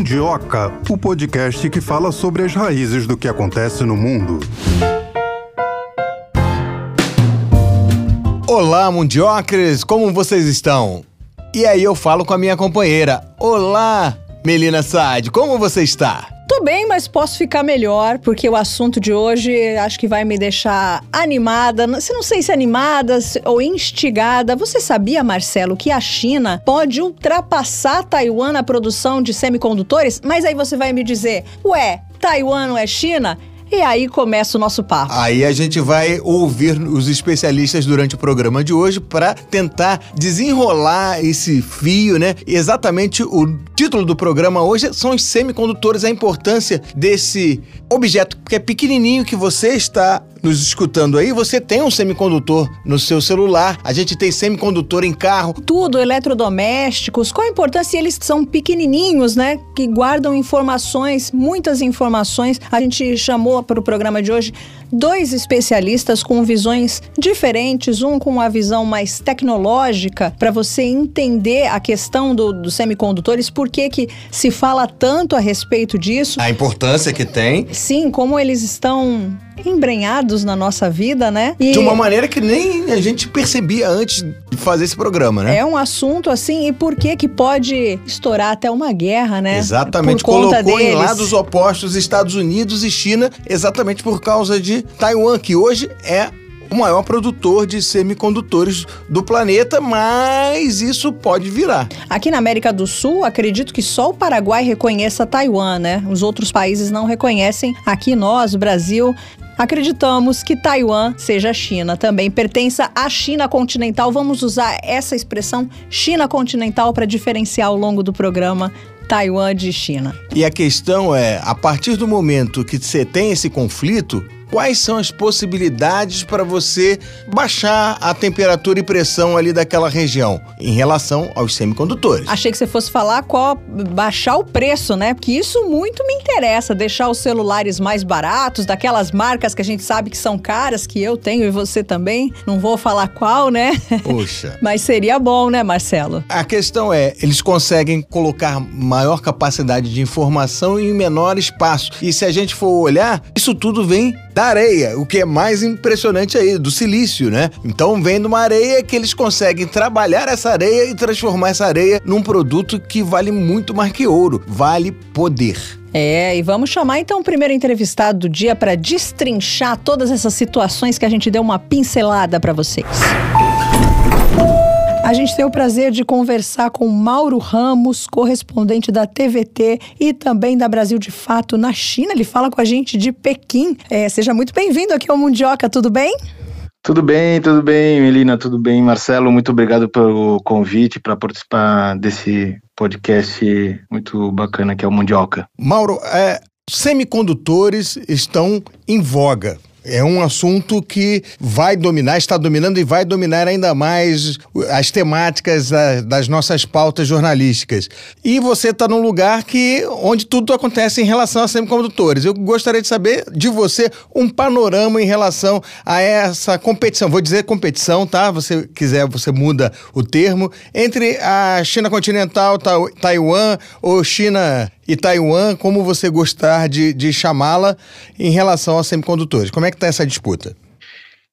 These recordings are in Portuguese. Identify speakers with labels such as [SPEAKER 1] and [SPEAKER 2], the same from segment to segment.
[SPEAKER 1] Mundioca, o podcast que fala sobre as raízes do que acontece no mundo.
[SPEAKER 2] Olá, mundiocres, como vocês estão? E aí eu falo com a minha companheira. Olá, Melina Saad, como você está?
[SPEAKER 3] Tô bem, mas posso ficar melhor, porque o assunto de hoje acho que vai me deixar animada. Se não sei se animada ou instigada. Você sabia, Marcelo, que a China pode ultrapassar Taiwan na produção de semicondutores? Mas aí você vai me dizer, ué, Taiwan não é China? E aí começa o nosso papo.
[SPEAKER 2] Aí a gente vai ouvir os especialistas durante o programa de hoje para tentar desenrolar esse fio, né? Exatamente o título do programa hoje são os semicondutores, a importância desse objeto que é pequenininho que você está nos escutando aí, você tem um semicondutor no seu celular, a gente tem semicondutor em carro.
[SPEAKER 3] Tudo, eletrodomésticos, qual a importância? Eles são pequenininhos, né? Que guardam informações, muitas informações. A gente chamou para o programa de hoje dois especialistas com visões diferentes, um com uma visão mais tecnológica, para você entender a questão do, dos semicondutores, por que, que se fala tanto a respeito disso.
[SPEAKER 2] A importância que tem.
[SPEAKER 3] Sim, como eles estão embrenhados na nossa vida, né?
[SPEAKER 2] E de uma maneira que nem a gente percebia antes de fazer esse programa, né?
[SPEAKER 3] É um assunto assim, e por que que pode estourar até uma guerra, né?
[SPEAKER 2] Exatamente, colocou
[SPEAKER 3] deles.
[SPEAKER 2] em lados opostos Estados Unidos e China, exatamente por causa de Taiwan, que hoje é o maior produtor de semicondutores do planeta, mas isso pode virar.
[SPEAKER 3] Aqui na América do Sul, acredito que só o Paraguai reconheça Taiwan, né? Os outros países não reconhecem. Aqui nós, Brasil, Acreditamos que Taiwan seja China também, pertença à China continental. Vamos usar essa expressão China continental para diferenciar ao longo do programa Taiwan de China.
[SPEAKER 2] E a questão é, a partir do momento que você tem esse conflito, quais são as possibilidades para você baixar a temperatura e pressão ali daquela região em relação aos semicondutores.
[SPEAKER 3] Achei que você fosse falar qual baixar o preço, né? Porque isso muito me interessa, deixar os celulares mais baratos, daquelas marcas que a gente sabe que são caras, que eu tenho e você também. Não vou falar qual, né?
[SPEAKER 2] Poxa.
[SPEAKER 3] Mas seria bom, né, Marcelo?
[SPEAKER 2] A questão é, eles conseguem colocar maior capacidade de informação em menor espaço. E se a gente for olhar, isso tudo vem da areia, o que é mais impressionante aí, do silício, né? Então vem de uma areia que eles conseguem trabalhar essa areia e transformar essa areia num produto que vale muito mais que ouro, vale poder.
[SPEAKER 3] É, e vamos chamar então o primeiro entrevistado do dia para destrinchar todas essas situações que a gente deu uma pincelada para vocês. A gente tem o prazer de conversar com Mauro Ramos, correspondente da TVT e também da Brasil de Fato na China. Ele fala com a gente de Pequim. É, seja muito bem-vindo aqui ao Mundioca, tudo bem?
[SPEAKER 4] Tudo bem, tudo bem, Melina, tudo bem. Marcelo, muito obrigado pelo convite para participar desse podcast muito bacana que é o Mundioca.
[SPEAKER 2] Mauro, é, semicondutores estão em voga. É um assunto que vai dominar, está dominando e vai dominar ainda mais as temáticas das nossas pautas jornalísticas. E você está num lugar que onde tudo acontece em relação a semicondutores. Eu gostaria de saber de você um panorama em relação a essa competição. Vou dizer competição, tá? Você quiser, você muda o termo entre a China continental, Taiwan ou China e Taiwan, como você gostar de, de chamá-la, em relação aos semicondutores? Como é que está essa disputa?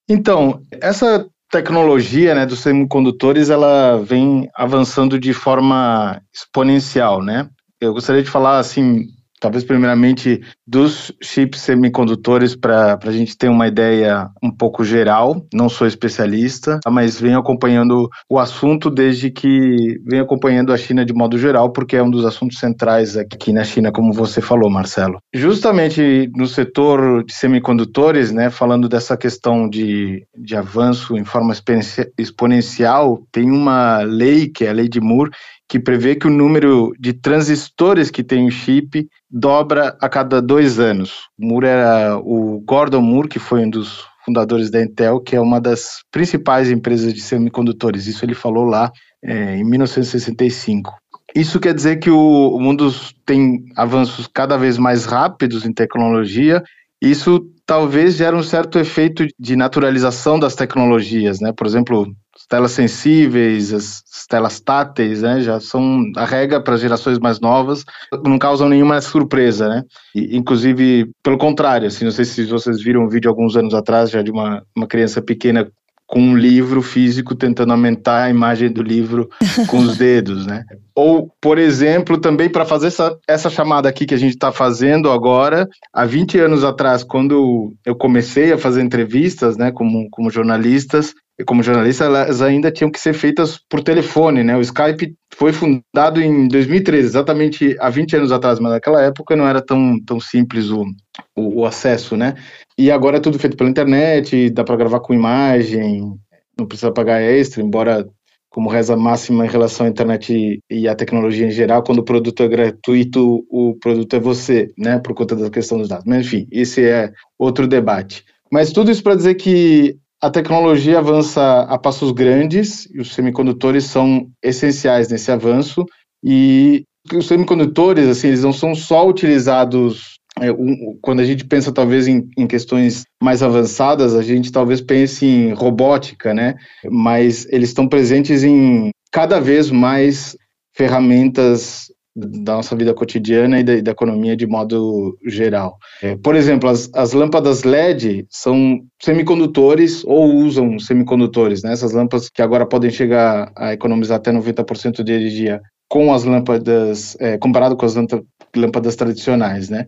[SPEAKER 4] Então, essa tecnologia né, dos semicondutores ela vem avançando de forma exponencial, né? Eu gostaria de falar assim talvez primeiramente dos chips semicondutores para a gente ter uma ideia um pouco geral. Não sou especialista, mas venho acompanhando o assunto desde que venho acompanhando a China de modo geral, porque é um dos assuntos centrais aqui na China, como você falou, Marcelo. Justamente no setor de semicondutores, né, falando dessa questão de, de avanço em forma exponencial, tem uma lei que é a lei de Moore que prevê que o número de transistores que tem o chip dobra a cada dois anos. O Moore era o Gordon Moore, que foi um dos fundadores da Intel, que é uma das principais empresas de semicondutores. Isso ele falou lá é, em 1965. Isso quer dizer que o, o mundo tem avanços cada vez mais rápidos em tecnologia. Isso talvez gere um certo efeito de naturalização das tecnologias, né? Por exemplo, telas sensíveis, as telas táteis, né, já são a regra para as gerações mais novas, não causam nenhuma surpresa, né? E, inclusive, pelo contrário, assim, não sei se vocês viram um vídeo alguns anos atrás já de uma, uma criança pequena com um livro físico tentando aumentar a imagem do livro com os dedos, né? Ou, por exemplo, também para fazer essa, essa chamada aqui que a gente está fazendo agora, há 20 anos atrás, quando eu comecei a fazer entrevistas, né, como, como jornalistas, como jornalista, elas ainda tinham que ser feitas por telefone, né? O Skype foi fundado em 2013, exatamente há 20 anos atrás, mas naquela época não era tão, tão simples o, o, o acesso, né? E agora é tudo feito pela internet, dá para gravar com imagem, não precisa pagar extra, embora como reza máxima em relação à internet e à tecnologia em geral, quando o produto é gratuito, o produto é você, né, por conta da questão dos dados. Mas enfim, esse é outro debate. Mas tudo isso para dizer que a tecnologia avança a passos grandes e os semicondutores são essenciais nesse avanço. E os semicondutores assim eles não são só utilizados é, um, quando a gente pensa talvez em, em, questões mais avançadas a gente talvez pense em robótica né? Mas eles estão presentes em cada vez mais ferramentas da nossa vida cotidiana e da, da economia de modo geral. É, por exemplo, as, as, lâmpadas LED são semicondutores ou usam semicondutores, né? essas lâmpadas que agora podem chegar a economizar até 90% de energia com as lâmpadas, é, comparado com as lâmpadas tradicionais. Né?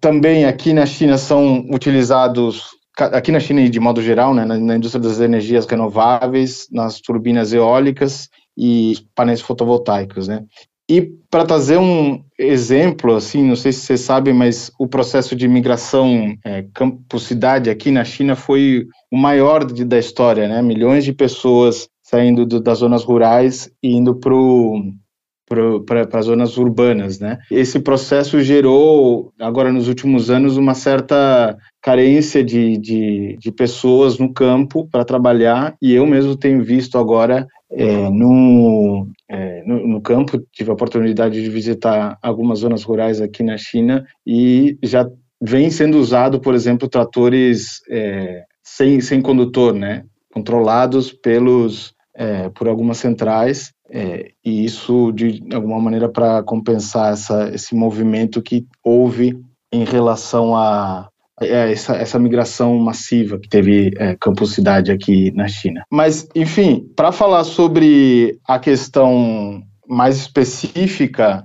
[SPEAKER 4] Também aqui na China são utilizados aqui na China de modo geral, né, na, indústria das energias renováveis, nas turbinas eólicas e painéis fotovoltaicos, né? E para trazer um exemplo, assim, não sei se você sabe, mas o processo de migração é, campo-cidade aqui na China foi o maior de, da história, né? Milhões de pessoas saindo do, das zonas rurais e indo para as zonas urbanas, né? Esse processo gerou, agora nos últimos anos, uma certa carência de, de, de pessoas no campo para trabalhar e eu mesmo tenho visto agora é, no, é, no, no, campo, tive a oportunidade de visitar algumas zonas rurais aqui na China e já vem sendo usado, por exemplo, tratores é, sem, sem condutor, né, controlados pelos é, por algumas centrais é, e isso de alguma maneira para compensar essa, esse movimento que houve em relação a essa, essa migração massiva que teve é, campusidade aqui na China. Mas, enfim, para falar sobre a questão mais específica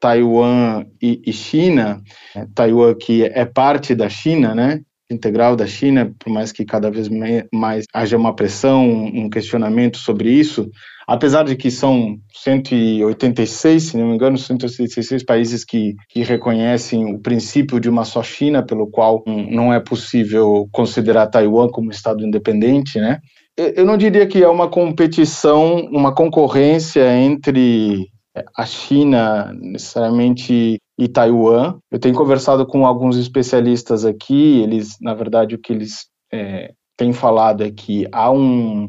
[SPEAKER 4] Taiwan e, e China, é, Taiwan que é parte da China, né? integral da China, por mais que cada vez mais haja uma pressão, um questionamento sobre isso, apesar de que são 186, se não me engano, 186 países que, que reconhecem o princípio de uma só China, pelo qual não é possível considerar Taiwan como Estado independente, né? Eu não diria que é uma competição, uma concorrência entre a China necessariamente e Taiwan. Eu tenho conversado com alguns especialistas aqui, eles, na verdade, o que eles é, têm falado é que há um,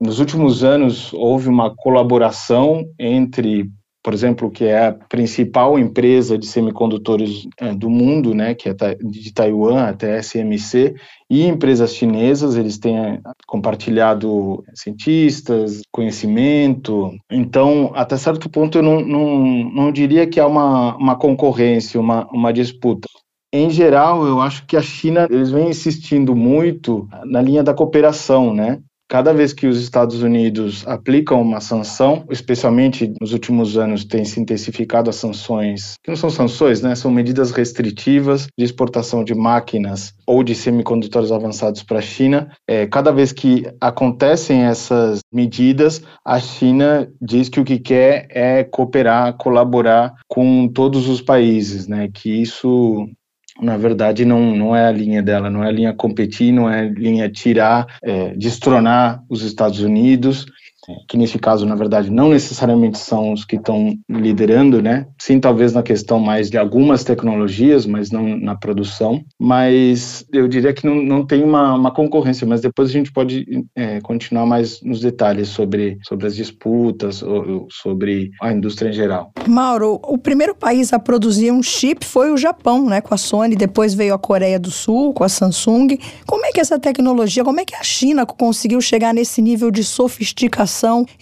[SPEAKER 4] nos últimos anos houve uma colaboração entre, por exemplo, que é a principal empresa de semicondutores é, do mundo, né, que é de Taiwan, até SMC, e empresas chinesas, eles têm é, compartilhado cientistas, conhecimento. Então, até certo ponto, eu não, não, não diria que há uma, uma concorrência, uma, uma disputa. Em geral, eu acho que a China eles vem insistindo muito na linha da cooperação, né? Cada vez que os Estados Unidos aplicam uma sanção, especialmente nos últimos anos tem se intensificado as sanções, que não são sanções, né? São medidas restritivas de exportação de máquinas ou de semicondutores avançados para a China. É, cada vez que acontecem essas medidas, a China diz que o que quer é cooperar, colaborar com todos os países, né? Que isso na verdade não, não é a linha dela, não é a linha competir, não é a linha tirar, é, destronar os Estados Unidos. Que nesse caso, na verdade, não necessariamente são os que estão liderando, né? Sim, talvez na questão mais de algumas tecnologias, mas não na produção. Mas eu diria que não, não tem uma, uma concorrência, mas depois a gente pode é, continuar mais nos detalhes sobre, sobre as disputas, ou, sobre a indústria em geral.
[SPEAKER 3] Mauro, o primeiro país a produzir um chip foi o Japão, né? Com a Sony, depois veio a Coreia do Sul, com a Samsung. Como é que essa tecnologia, como é que a China conseguiu chegar nesse nível de sofisticação?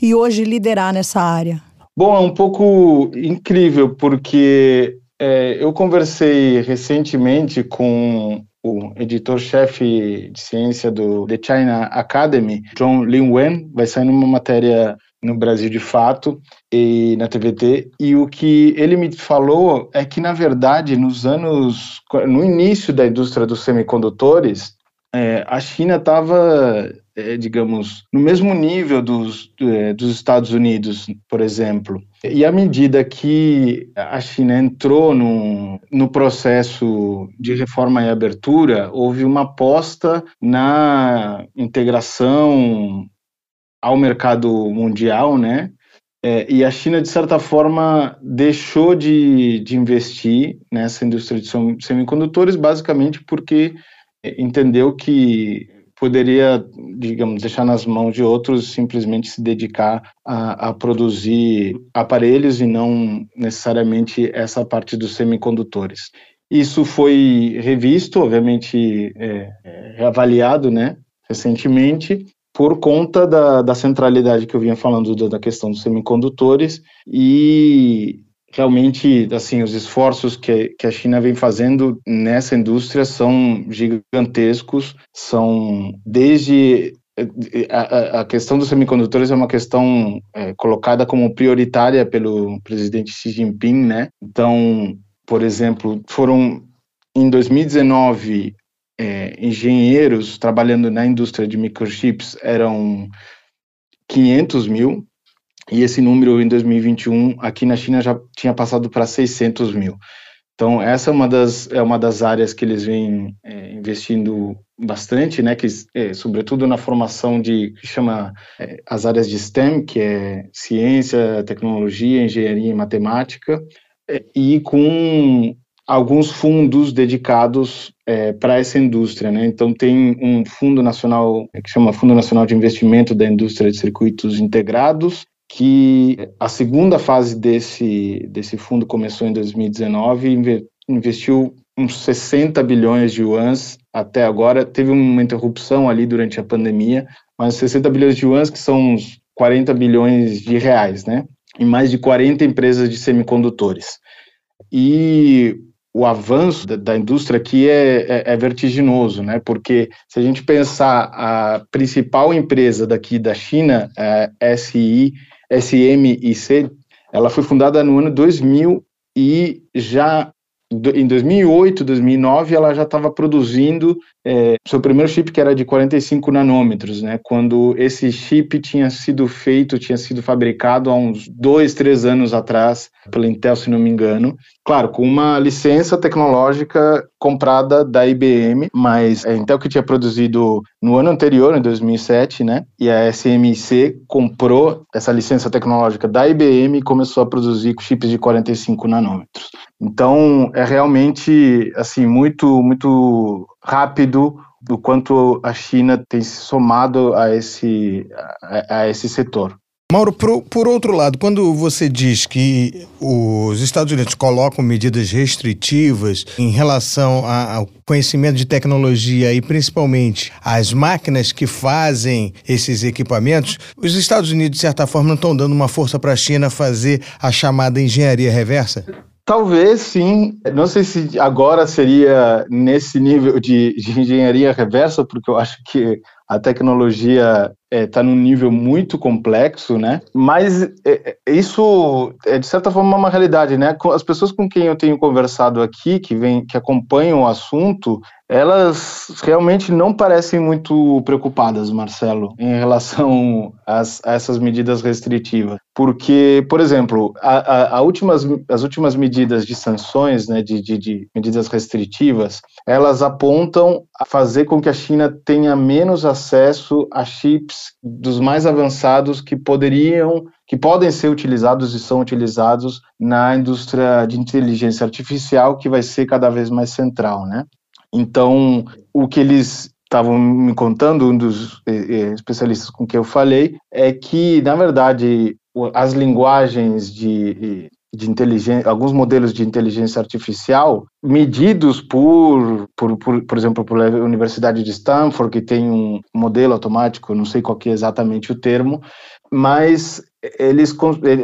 [SPEAKER 3] E hoje liderar nessa área?
[SPEAKER 4] Bom, é um pouco incrível, porque é, eu conversei recentemente com o editor-chefe de ciência do The China Academy, John Lin Wen, vai sair numa matéria no Brasil de fato e na TVT e o que ele me falou é que na verdade nos anos no início da indústria dos semicondutores é, a China estava é, digamos, no mesmo nível dos, é, dos Estados Unidos, por exemplo. E à medida que a China entrou no, no processo de reforma e abertura, houve uma aposta na integração ao mercado mundial, né? É, e a China, de certa forma, deixou de, de investir nessa indústria de semicondutores, basicamente porque entendeu que poderia, digamos, deixar nas mãos de outros simplesmente se dedicar a, a, produzir aparelhos e não necessariamente essa parte dos semicondutores. Isso foi revisto, obviamente é, é, reavaliado, né, recentemente, por conta da, da centralidade que eu vinha falando da questão dos semicondutores e realmente, assim, os esforços que, que a China vem fazendo nessa indústria são gigantescos, são desde a, a, questão dos semicondutores é uma questão é, colocada como prioritária pelo presidente Xi Jinping, né? Então, por exemplo, foram em 2019 é, engenheiros trabalhando na indústria de microchips eram 500 mil e esse número em 2021 aqui na China já tinha passado para 600 mil. Então essa é uma das é uma das áreas que eles vêm é, investindo bastante, né? Que é, sobretudo na formação de que chama é, as áreas de STEM, que é ciência, tecnologia, engenharia e matemática, é, e com alguns fundos dedicados é, para essa indústria, né? Então tem um fundo nacional que chama Fundo Nacional de Investimento da Indústria de Circuitos Integrados que a segunda fase desse, desse fundo começou em 2019 e investiu uns 60 bilhões de yuans até agora. Teve uma interrupção ali durante a pandemia, mas 60 bilhões de yuans que são uns 40 bilhões de reais, né? Em mais de 40 empresas de semicondutores. E o avanço da, da indústria aqui é, é, é, vertiginoso, né? Porque se a gente pensar a principal empresa daqui da China, a SI, SMIC, ela foi fundada no ano 2000 e já em 2008, 2009, ela já estava produzindo é, seu primeiro chip, que era de 45 nanômetros, né? Quando esse chip tinha sido feito, tinha sido fabricado há uns dois, três anos atrás, pela Intel, se não me engano. Claro, com uma licença tecnológica comprada da IBM, mas a Intel que tinha produzido no ano anterior, em 2007, né? E a SMC comprou essa licença tecnológica da IBM e começou a produzir chips de 45 nanômetros. Então, é realmente assim muito muito rápido do quanto a China tem se somado a esse a, a esse setor.
[SPEAKER 2] Mauro, por, por, outro lado, quando você diz que os Estados Unidos colocam medidas restritivas em relação ao conhecimento de tecnologia e principalmente as máquinas que fazem esses equipamentos, os Estados Unidos, de certa forma, não estão dando uma força para a China fazer a chamada engenharia reversa?
[SPEAKER 4] Talvez sim. Não sei se agora seria nesse nível de, de engenharia reversa, porque eu acho que a tecnologia está eh, é, num nível muito complexo, né? Mas é, isso é de certa forma uma realidade, né? As pessoas com quem eu tenho conversado aqui, que vem, que acompanham o assunto, elas realmente não parecem muito preocupadas, Marcelo, em relação às, a essas medidas restritivas. Porque, por exemplo, a, a, a últimas, as últimas medidas de sanções, né, de, de, de medidas restritivas, elas apontam a fazer com que a China tenha menos acesso a chips dos mais avançados que poderiam que podem ser utilizados e são utilizados na indústria de inteligência artificial, que vai ser cada vez mais central, né? Então, o que eles estavam me contando, um dos eh, eh, especialistas com quem eu falei, é que, na verdade, as linguagens de, de inteligência, alguns modelos de inteligência artificial, medidos por, por, por, por exemplo, pela Universidade de Stanford, que tem um modelo automático, não sei qual é exatamente o termo, mas eles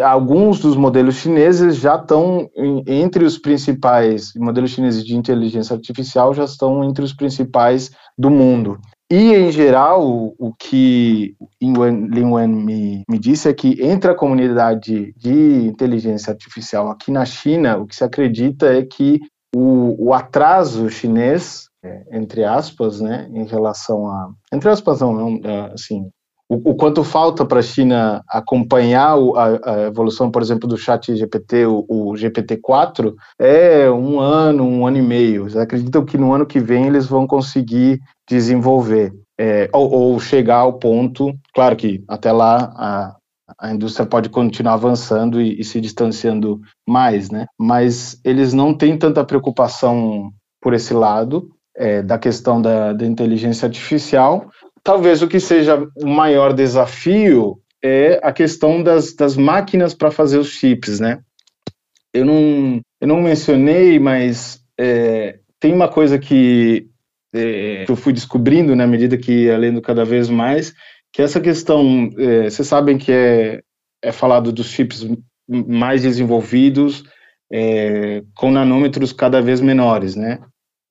[SPEAKER 4] alguns dos modelos chineses já estão entre os principais modelos chineses de inteligência artificial já estão entre os principais do mundo. E em geral o que Lin Wen me, me disse é que entre a comunidade de inteligência artificial aqui na China o que se acredita é que o, o atraso chinês é, entre aspas, né, em relação a entre aspas não, é, assim o, o quanto falta para a China acompanhar o, a, a, evolução, por exemplo, do chat GPT, o, o, GPT-4, é um ano, um ano e meio. Eles acreditam que no ano que vem eles vão conseguir desenvolver, é, ou, ou, chegar ao ponto, claro que até lá a, a indústria pode continuar avançando e, e se distanciando mais, né? Mas eles não têm tanta preocupação por esse lado, é, da questão da, da, inteligência artificial, talvez o que seja o maior desafio é a questão das, das máquinas para fazer os chips, né? Eu não, eu não mencionei, mas é, tem uma coisa que, é, que eu fui descobrindo na medida que ia lendo cada vez mais, que essa questão, é, vocês sabem que é, é falado dos chips mais desenvolvidos, é, com nanômetros cada vez menores, né?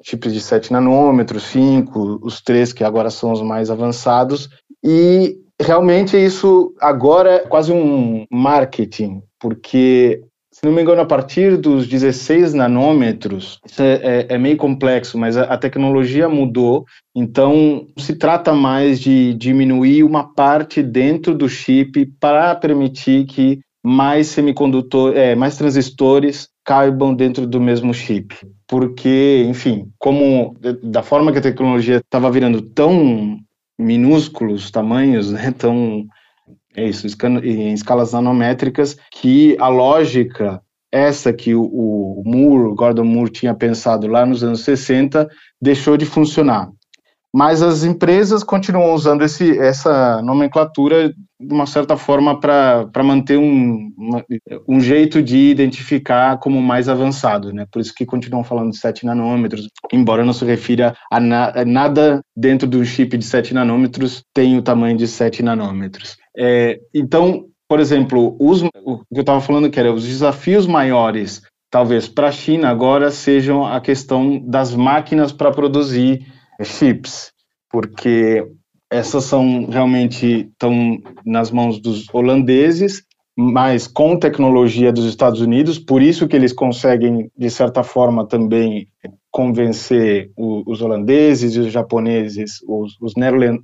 [SPEAKER 4] Chips de 7 nanômetros, 5, os três que agora são os mais avançados, e realmente isso agora é quase um marketing, porque se não me engano, a partir dos 16 nanômetros, isso é, é, é meio complexo, mas a, a, tecnologia mudou, então se trata mais de diminuir uma parte dentro do chip para permitir que mais semicondutores, é, mais transistores caibam dentro do mesmo chip. Porque, enfim, como da forma que a tecnologia estava virando tão minúsculos tamanhos, né, tão é isso, em escalas nanométricas, que a lógica essa que o, o Moore, Gordon Moore tinha pensado lá nos anos 60, deixou de funcionar mas as empresas continuam usando esse, essa nomenclatura de uma certa forma para manter um, um jeito de identificar como mais avançado, né? Por isso que continuam falando de 7 nanômetros, embora não se refira a, na, a nada dentro do chip de 7 nanômetros tem o tamanho de 7 nanômetros. É, então, por exemplo, os, o que eu estava falando que era os desafios maiores, talvez para a China agora sejam a questão das máquinas para produzir chips, porque essas são realmente estão nas mãos dos holandeses, mas com tecnologia dos Estados Unidos, por isso que eles conseguem de certa forma também convencer o, os holandeses e os japoneses, os, os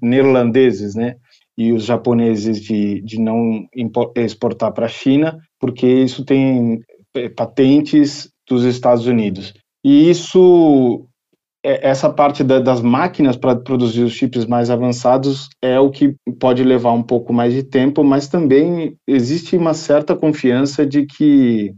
[SPEAKER 4] neerlandeses, né, e os japoneses de, de não exportar para a China, porque isso tem é, patentes dos Estados Unidos. E isso essa parte da, das máquinas para produzir os chips mais avançados é o que pode levar um pouco mais de tempo, mas também existe uma certa confiança de que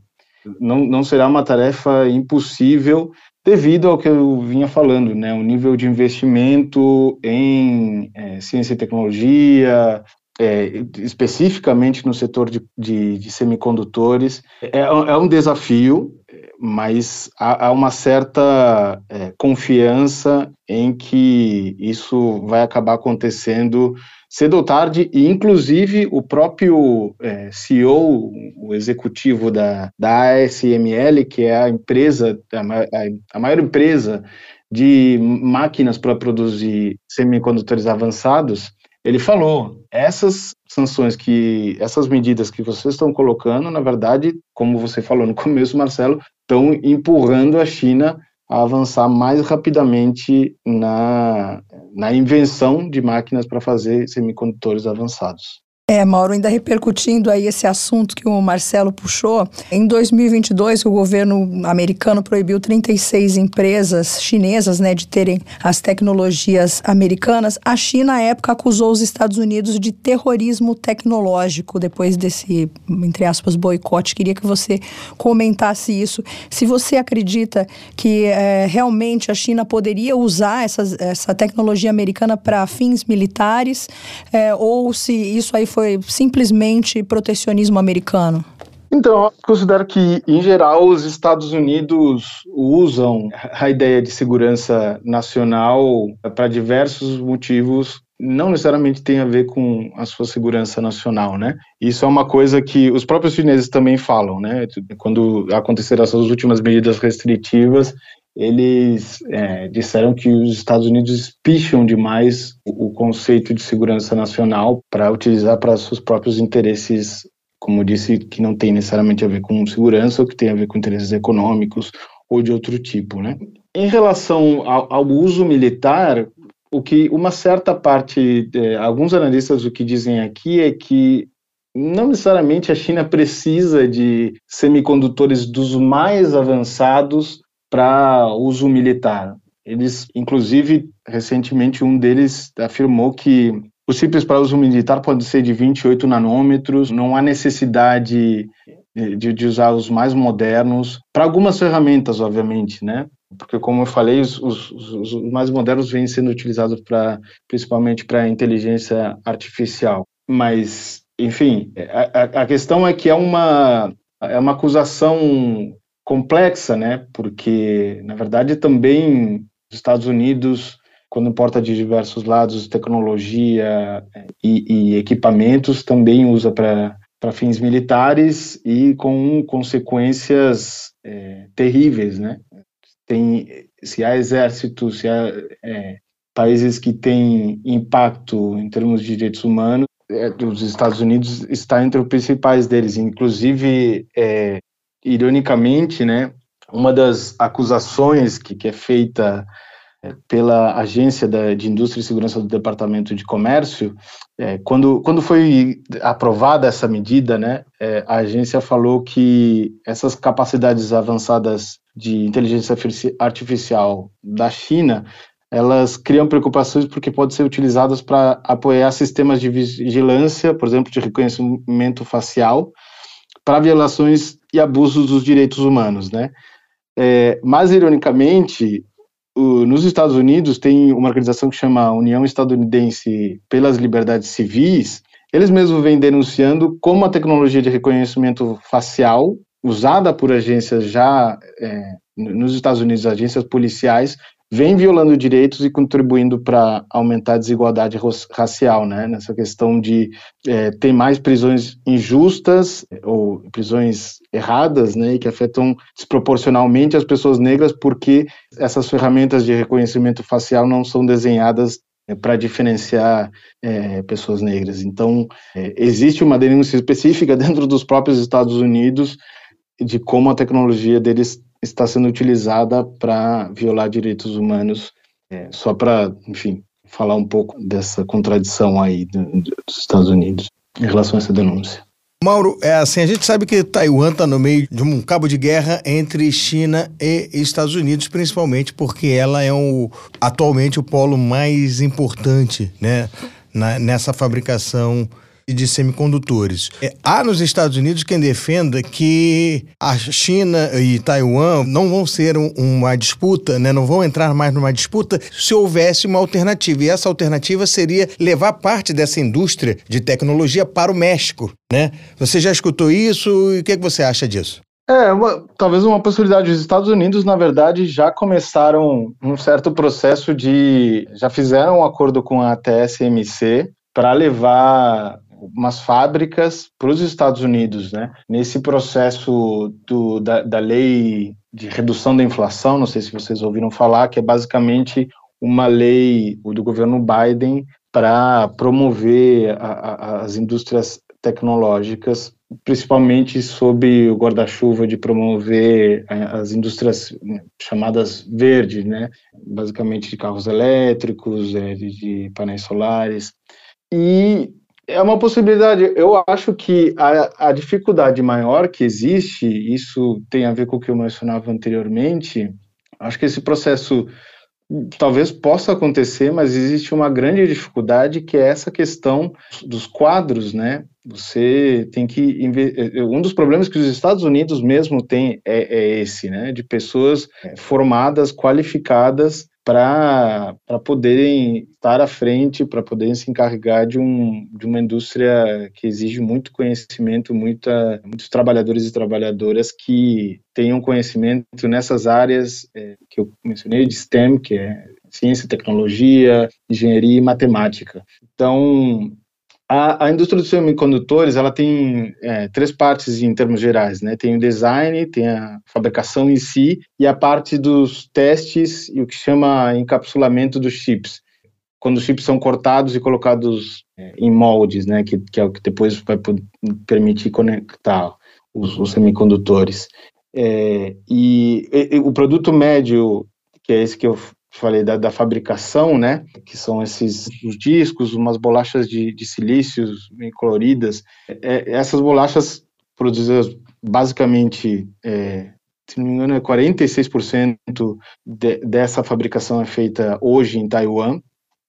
[SPEAKER 4] não, não será uma tarefa impossível devido ao que eu vinha falando, né? O nível de investimento em é, ciência e tecnologia, é, especificamente no setor de, de, de semicondutores, é, é um desafio, mas há, há uma certa é, confiança em que isso vai acabar acontecendo cedo ou tarde, e inclusive o próprio é, CEO, o executivo da, da ASML, que é a empresa, a, a maior empresa de máquinas para produzir semicondutores avançados, ele falou: essas sanções que, essas medidas que vocês estão colocando, na verdade, como você falou no começo, Marcelo, estão empurrando a China a avançar mais rapidamente na, na invenção de máquinas para fazer semicondutores avançados.
[SPEAKER 3] É, Mauro, ainda repercutindo aí esse assunto que o Marcelo puxou, em 2022 o governo americano proibiu 36 empresas chinesas, né, de terem as tecnologias americanas. A China, à época, acusou os Estados Unidos de terrorismo tecnológico depois desse, entre aspas, boicote. Queria que você comentasse isso. Se você acredita que é, realmente a China poderia usar essas, essa tecnologia americana para fins militares, é, ou se isso aí foi foi simplesmente protecionismo americano?
[SPEAKER 4] Então, eu considero que, em geral, os Estados Unidos usam a ideia de segurança nacional para diversos motivos não necessariamente tem a ver com a sua segurança nacional, né? Isso é uma coisa que os próprios chineses também falam, né? Quando aconteceram essas últimas medidas restritivas, eles é, disseram que os Estados Unidos picham demais o, conceito de segurança nacional para utilizar para seus próprios interesses, como disse, que não tem necessariamente a ver com segurança, ou que tem a ver com interesses econômicos ou de outro tipo, né? Em relação ao, ao uso militar, o que uma certa parte, de, alguns analistas o que dizem aqui é que não necessariamente a China precisa de semicondutores dos mais avançados para uso militar. Eles, inclusive, recentemente um deles afirmou que os simples para uso militar pode ser de 28 nanômetros, não há necessidade de, de usar os mais modernos, para algumas ferramentas, obviamente, né? Porque, como eu falei, os, os, os mais modernos vêm sendo utilizados para, principalmente para inteligência artificial. Mas, enfim, a, a questão é que é uma, é uma acusação complexa, né? Porque, na verdade, também os Estados Unidos, quando importa de diversos lados tecnologia é, e, e equipamentos, também usa para fins militares e com consequências é, terríveis, né? Tem, se há exércitos, se há é, países que têm impacto em termos de direitos humanos, os Estados Unidos está entre os principais deles. Inclusive, é, ironicamente, né, uma das acusações que, que é feita é, pela Agência de Indústria e Segurança do Departamento de Comércio, é, quando, quando foi aprovada essa medida, né, é, a agência falou que essas capacidades avançadas de inteligência artificial da China, elas criam preocupações porque podem ser utilizadas para apoiar sistemas de vigilância, por exemplo, de reconhecimento facial, para violações e abusos dos direitos humanos, né? É, mas, ironicamente, o, nos Estados Unidos tem uma organização que chama União Estadunidense pelas Liberdades Civis, eles mesmos vêm denunciando como a tecnologia de reconhecimento facial, usada por agências já é, nos Estados Unidos, agências policiais, vem violando direitos e contribuindo para aumentar a desigualdade racial, né? Nessa questão de é, ter mais prisões injustas ou prisões erradas, né? E que afetam desproporcionalmente as pessoas negras porque essas ferramentas de reconhecimento facial não são desenhadas é, para diferenciar é, pessoas negras. Então, é, existe uma denúncia específica dentro dos próprios Estados Unidos de como a tecnologia deles está sendo utilizada para violar direitos humanos, é, só para, enfim, falar um pouco dessa contradição aí do, dos Estados Unidos em relação a essa denúncia.
[SPEAKER 2] Mauro, é assim, a gente sabe que Taiwan está no meio de um cabo de guerra entre China e Estados Unidos, principalmente porque ela é um, atualmente o polo mais importante né, na, nessa fabricação de semicondutores. É, há nos Estados Unidos quem defenda que a China e Taiwan não vão ser um, uma disputa, né? não vão entrar mais numa disputa se houvesse uma alternativa. E essa alternativa seria levar parte dessa indústria de tecnologia para o México. Né? Você já escutou isso e o que, é que você acha disso?
[SPEAKER 4] É, uma, talvez uma possibilidade. Os Estados Unidos, na verdade, já começaram um certo processo de. já fizeram um acordo com a TSMC para levar umas fábricas para os Estados Unidos, né? Nesse processo do, da, da lei de redução da inflação, não sei se vocês ouviram falar, que é basicamente uma lei do governo Biden para promover a, a, as indústrias tecnológicas, principalmente sob o guarda-chuva de promover as indústrias né, chamadas verdes, né? basicamente de carros elétricos, eh, de painéis solares. E é uma possibilidade. Eu acho que a, a dificuldade maior que existe, isso tem a ver com o que eu mencionava anteriormente, acho que esse processo talvez possa acontecer, mas existe uma grande dificuldade que é essa questão dos quadros, né? Você tem que um dos problemas que os Estados Unidos mesmo tem é, é esse, né? De pessoas formadas, qualificadas para poderem estar à frente, para poderem se encarregar de, um, de uma indústria que exige muito conhecimento, muita, muitos trabalhadores e trabalhadoras que tenham conhecimento nessas áreas é, que eu mencionei de STEM, que é ciência, tecnologia, engenharia e matemática. Então, a, a, indústria dos semicondutores ela tem é, três partes em termos gerais, né? Tem o design, tem a fabricação em si e a parte dos testes e o que chama encapsulamento dos chips. Quando os chips são cortados e colocados é, em moldes, né? Que, que, é o que depois vai permitir conectar os, os semicondutores. É, e, e, o produto médio, que é esse que eu falei da, da, fabricação, né, que são esses os discos, umas bolachas de, de silícios bem coloridas. É, essas bolachas produzidas basicamente, é, se não me engano, é 46% de, dessa fabricação é feita hoje em Taiwan.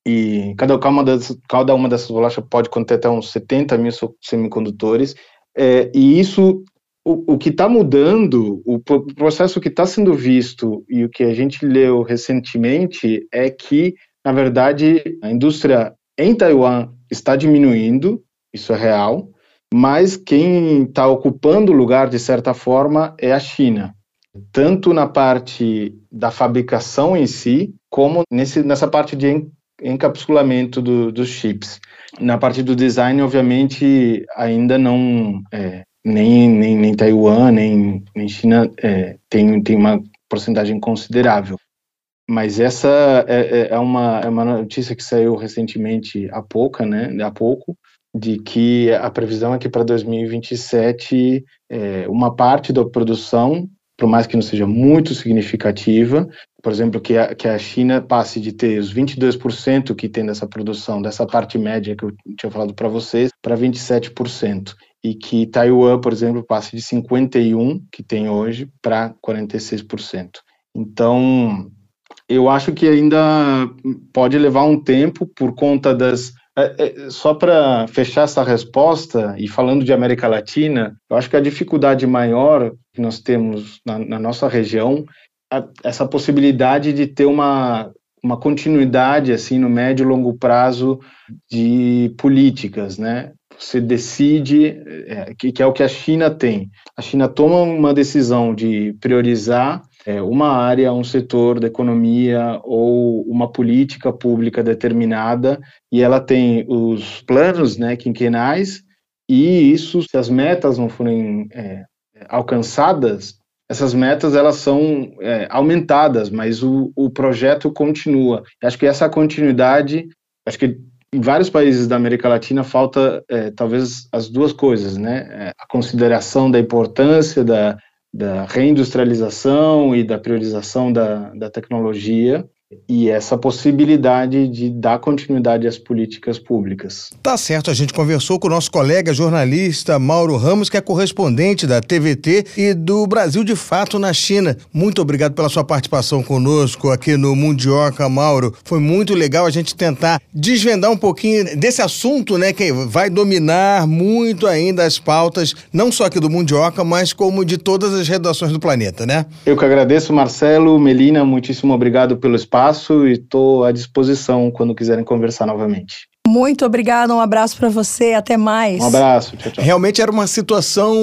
[SPEAKER 4] E cada, uma dessas, cada uma dessas bolachas pode conter até uns 70 mil semicondutores. É, e isso o, o que está mudando, o processo que está sendo visto e o que a gente leu recentemente é que, na verdade, a indústria em Taiwan está diminuindo, isso é real, mas quem está ocupando o lugar, de certa forma, é a China, tanto na parte da fabricação em si, como nesse, nessa parte de encapsulamento do, dos chips. Na parte do design, obviamente, ainda não é, nem, nem, nem Taiwan, nem, nem China é, tem, tem uma porcentagem considerável. Mas essa é, é, é, uma, é uma notícia que saiu recentemente há pouco, né, há pouco, de que a previsão é que para 2027 é, uma parte da produção, por mais que não seja muito significativa, por exemplo, que a, que a China passe de ter os 22% que tem dessa produção, dessa parte média que eu tinha falado para vocês, para 27% e que Taiwan, por exemplo, passe de 51 que tem hoje para 46%. Então, eu acho que ainda pode levar um tempo por conta das é, é, só para fechar essa resposta e falando de América Latina, eu acho que a dificuldade maior que nós temos na, na nossa região é essa possibilidade de ter uma uma continuidade assim no médio e longo prazo de políticas, né? Você decide, é, que, que, é o que a China tem. A China toma uma decisão de priorizar é, uma área, um setor da economia ou uma política pública determinada, e ela tem os planos né, quinquenais, e isso, se as metas não forem é, alcançadas, essas metas elas são é, aumentadas, mas o, o projeto continua. Acho que essa continuidade, acho que em vários países da América Latina falta é, talvez as duas coisas, né? É, a consideração da importância da, da reindustrialização e da priorização da, da tecnologia e essa possibilidade de dar continuidade às políticas públicas.
[SPEAKER 2] Tá certo, a gente conversou com o nosso colega jornalista Mauro Ramos, que é correspondente da TVT e do Brasil de Fato na China. Muito obrigado pela sua participação conosco aqui no Mundioca, Mauro. Foi muito legal a gente tentar desvendar um pouquinho desse assunto, né, que vai dominar muito ainda as pautas, não só aqui do Mundioca, mas como de todas as redações do planeta, né?
[SPEAKER 4] Eu que agradeço, Marcelo, Melina, muitíssimo obrigado pelo espaço espaço e estou à disposição quando quiserem conversar novamente.
[SPEAKER 3] Muito obrigada, um abraço para você, até mais.
[SPEAKER 4] Um abraço, tchau, tchau.
[SPEAKER 2] Realmente era uma situação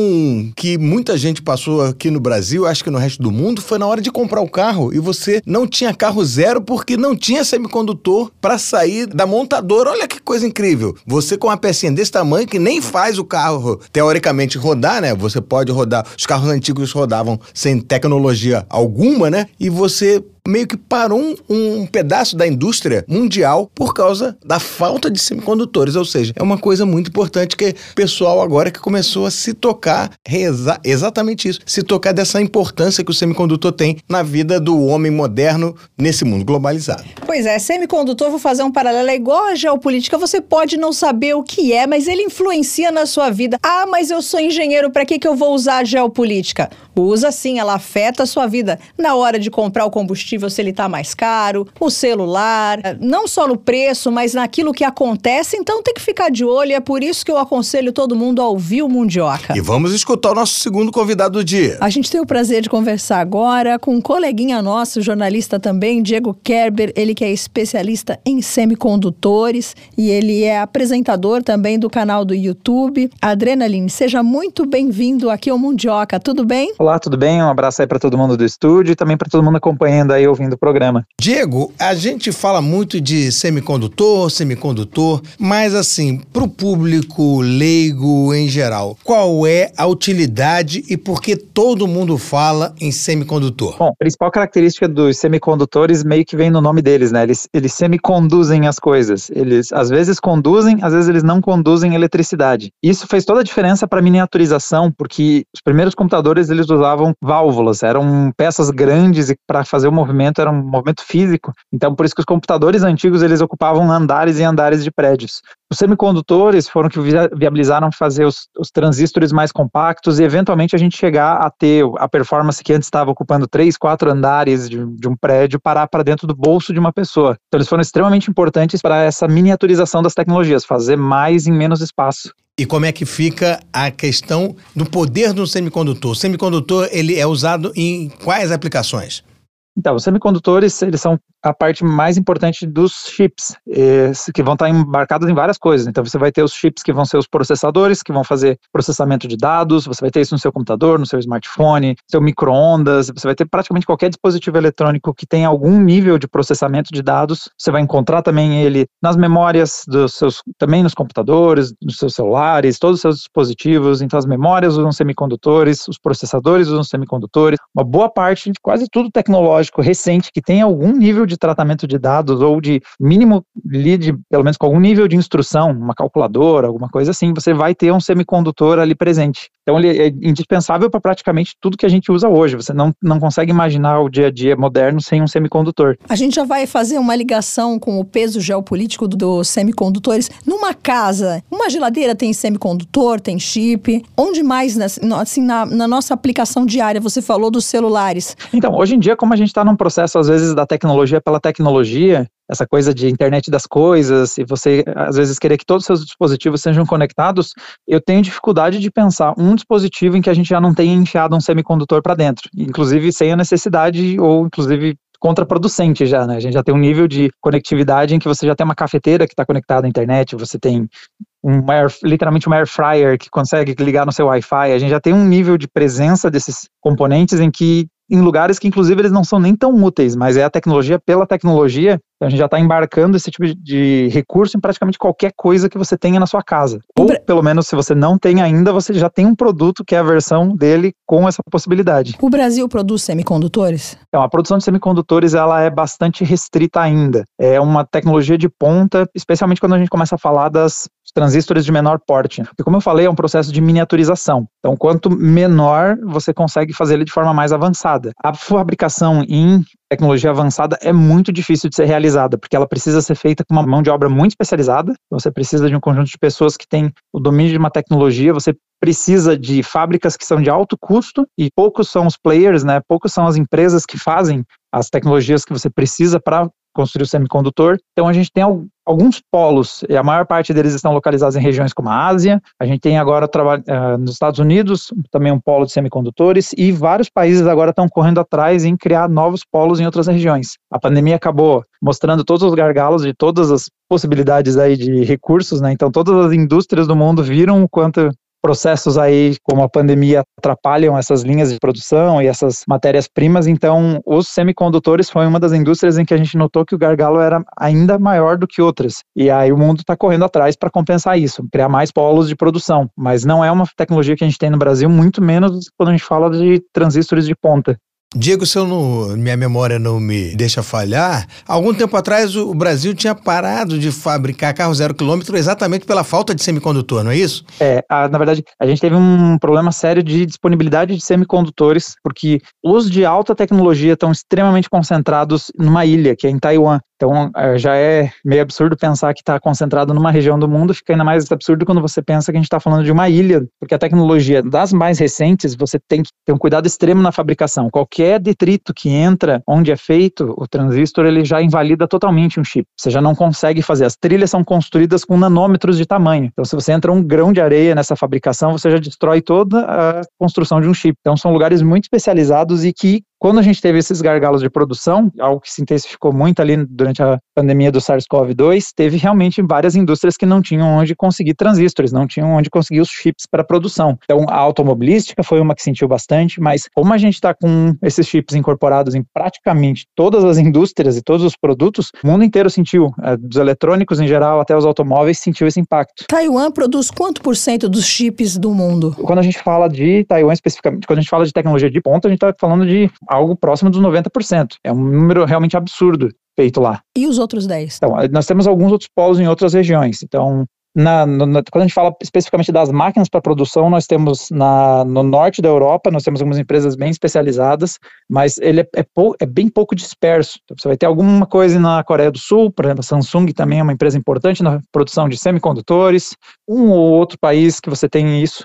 [SPEAKER 2] que muita gente passou aqui no Brasil, acho que no resto do mundo, foi na hora de comprar o carro e você não tinha carro zero porque não tinha semicondutor para sair da montadora. Olha que coisa incrível. Você com uma pecinha desse tamanho que nem faz o carro teoricamente rodar, né? Você pode rodar, os carros antigos rodavam sem tecnologia alguma, né? E você meio que parou um, um pedaço da indústria mundial por causa da falta de semicondutores. Ou seja, é uma coisa muito importante que o pessoal agora que começou a se tocar, exa exatamente isso, se tocar dessa importância que o semicondutor tem na vida do homem moderno nesse mundo globalizado.
[SPEAKER 3] Pois é, semicondutor, vou fazer um paralelo, é igual a geopolítica, você pode não saber o que é, mas ele influencia na sua vida. Ah, mas eu sou engenheiro, para que, que eu vou usar a geopolítica? Usa sim, ela afeta a sua vida na hora de comprar o combustível, se ele está mais caro, o celular, não só no preço, mas naquilo que acontece, então tem que ficar de olho, é por isso que eu aconselho todo mundo a ouvir o Mundioca.
[SPEAKER 2] E vamos escutar o nosso segundo convidado do dia.
[SPEAKER 3] A gente tem o prazer de conversar agora com um coleguinha nosso, jornalista também, Diego Kerber, ele que é especialista em semicondutores e ele é apresentador também do canal do YouTube. Adrenaline, seja muito bem-vindo aqui ao Mundioca, tudo bem?
[SPEAKER 5] Olá, tudo bem? Um abraço aí para todo mundo do estúdio e também para todo mundo acompanhando aí, ouvindo o programa.
[SPEAKER 2] Diego, a gente fala muito de semicondutor, semicondutor, mas assim, para o público leigo em geral, qual é a utilidade e por que todo mundo fala em semicondutor?
[SPEAKER 5] Bom, a principal característica dos semicondutores meio que vem no nome deles, né? Eles, eles semiconduzem as coisas. Eles às vezes conduzem, às vezes eles não conduzem eletricidade. Isso fez toda a diferença para miniaturização, porque os primeiros computadores eles usavam válvulas, eram peças grandes e para fazer o movimento era um movimento físico. Então, por isso que os computadores antigos eles ocupavam andares e andares de prédios. Os semicondutores foram que viabilizaram fazer os, os transistores mais compactos e, eventualmente, a gente chegar a ter a performance que antes estava ocupando três, quatro andares de, de um prédio parar para dentro do bolso de uma pessoa. Então, eles foram extremamente importantes para essa miniaturização das tecnologias, fazer mais em menos espaço.
[SPEAKER 2] E como é que fica a questão do poder do semicondutor? O semicondutor ele é usado em quais aplicações?
[SPEAKER 5] Então, os semicondutores, eles são a parte mais importante dos chips, que vão estar embarcados em várias coisas. Então, você vai ter os chips que vão ser os processadores, que vão fazer processamento de dados, você vai ter isso no seu computador, no seu smartphone, seu micro-ondas, você vai ter praticamente qualquer dispositivo eletrônico que tenha algum nível de processamento de dados, você vai encontrar também ele nas memórias dos seus, também nos computadores, nos seus celulares, todos os seus dispositivos. Então, as memórias usam semicondutores, os processadores usam semicondutores, uma boa parte quase tudo tecnológico tecnológico recente que tem algum nível de tratamento de dados ou de mínimo pelo menos com algum nível de instrução, uma calculadora, alguma coisa assim, você vai ter um semicondutor ali presente. Então ele é indispensável para praticamente tudo que a gente usa hoje. Você não, não consegue imaginar o dia a dia moderno sem um semicondutor.
[SPEAKER 3] A gente já vai fazer uma ligação com o peso geopolítico dos semicondutores. Numa casa, uma geladeira tem semicondutor, tem chip. Onde mais, assim, na, na nossa aplicação diária, você falou dos celulares?
[SPEAKER 5] Então, hoje em dia, como a gente está num processo, às vezes, da tecnologia pela tecnologia, essa coisa de internet das coisas, e você às vezes querer que todos os seus dispositivos sejam conectados, eu tenho dificuldade de pensar um dispositivo em que a gente já não tenha enfiado um semicondutor para dentro, inclusive sem a necessidade ou inclusive contraproducente já, né? A gente já tem um nível de conectividade em que você já tem uma cafeteira que está conectada à internet, você tem um air, literalmente um air fryer que consegue ligar no seu Wi-Fi. A gente já tem um nível de presença desses componentes em que em lugares que, inclusive, eles não são nem tão úteis, mas é a tecnologia pela tecnologia. Então, a gente já está embarcando esse tipo de recurso em praticamente qualquer coisa que você tenha na sua casa. Ou, pelo menos, se você não tem ainda, você já tem um produto que é a versão dele com essa possibilidade.
[SPEAKER 3] O Brasil produz semicondutores?
[SPEAKER 5] Então, a produção de semicondutores ela é bastante restrita ainda. É uma tecnologia de ponta, especialmente quando a gente começa a falar das transistores de menor porte. Porque, como eu falei, é um processo de miniaturização. Então, quanto menor, você consegue fazer ele de forma mais avançada. A fabricação em tecnologia avançada é muito difícil de ser realizada, porque ela precisa ser feita com uma mão de obra muito especializada. Você precisa de um conjunto de pessoas que têm o domínio de uma tecnologia, você precisa de fábricas que são de alto custo e poucos são os players, né? Poucos são as empresas que fazem as tecnologias que você precisa para construir o semicondutor. Então a gente tem alguns polos, e a maior parte deles estão localizados em regiões como a Ásia. A gente tem agora uh, nos Estados Unidos também um polo de semicondutores e vários países agora estão correndo atrás em criar novos polos em outras regiões. A pandemia acabou mostrando todos os gargalos de todas as possibilidades aí de recursos, né? Então todas as indústrias do mundo viram o quanto processos aí como a pandemia atrapalham essas linhas de produção e essas matérias-primas, então os semicondutores foi uma das indústrias em que a gente notou que o gargalo era ainda maior do que outras. E aí o mundo está correndo atrás para compensar isso, criar mais polos de produção, mas não é uma tecnologia que a gente tem no Brasil, muito menos quando a gente fala de transistores de ponta.
[SPEAKER 2] Diego, se eu não, minha memória não me deixa falhar, algum tempo atrás o Brasil tinha parado de fabricar carro zero quilômetro exatamente pela falta de semicondutor, não é isso?
[SPEAKER 5] É, a, na verdade, a gente teve um problema sério de disponibilidade de semicondutores, porque os de alta tecnologia estão extremamente concentrados numa ilha, que é em Taiwan. Então, é, já é meio absurdo pensar que está concentrado numa região do mundo, fica ainda mais absurdo quando você pensa que a gente está falando de uma ilha, porque a tecnologia das mais recentes, você tem que ter um cuidado extremo na fabricação. Qualquer detrito que entra onde é feito o transistor, ele já invalida totalmente um chip. Você já não consegue fazer. As trilhas são construídas com nanômetros de tamanho. Então, se você entra um grão de areia nessa fabricação, você já destrói toda a construção de um chip. Então, são lugares muito especializados e que quando a gente teve esses gargalos de produção, algo que se intensificou muito ali durante a pandemia do SARS-CoV-2, teve realmente várias indústrias que não tinham onde conseguir transistores, não tinham onde conseguir os chips para produção. Então, a automobilística foi uma que sentiu bastante, mas como a gente está com esses chips incorporados em praticamente todas as indústrias e todos os produtos, o mundo inteiro sentiu, é, dos eletrônicos em geral até os automóveis, sentiu esse impacto.
[SPEAKER 3] Taiwan produz quanto por cento dos chips do mundo?
[SPEAKER 5] Quando a gente fala de Taiwan especificamente, quando a gente fala de tecnologia de ponta, a gente está falando de algo próximo dos 90%. É um número realmente absurdo feito lá.
[SPEAKER 3] E os outros 10?
[SPEAKER 5] Então, nós temos alguns outros polos em outras regiões. Então, na, na, quando a gente fala especificamente das máquinas para produção, nós temos na, no norte da Europa, nós temos algumas empresas bem especializadas, mas ele é, é, pou, é, bem pouco disperso. Então, você vai ter alguma coisa na Coreia do Sul, por exemplo, a Samsung também é uma empresa importante na produção de semicondutores, um ou outro país que você tem isso,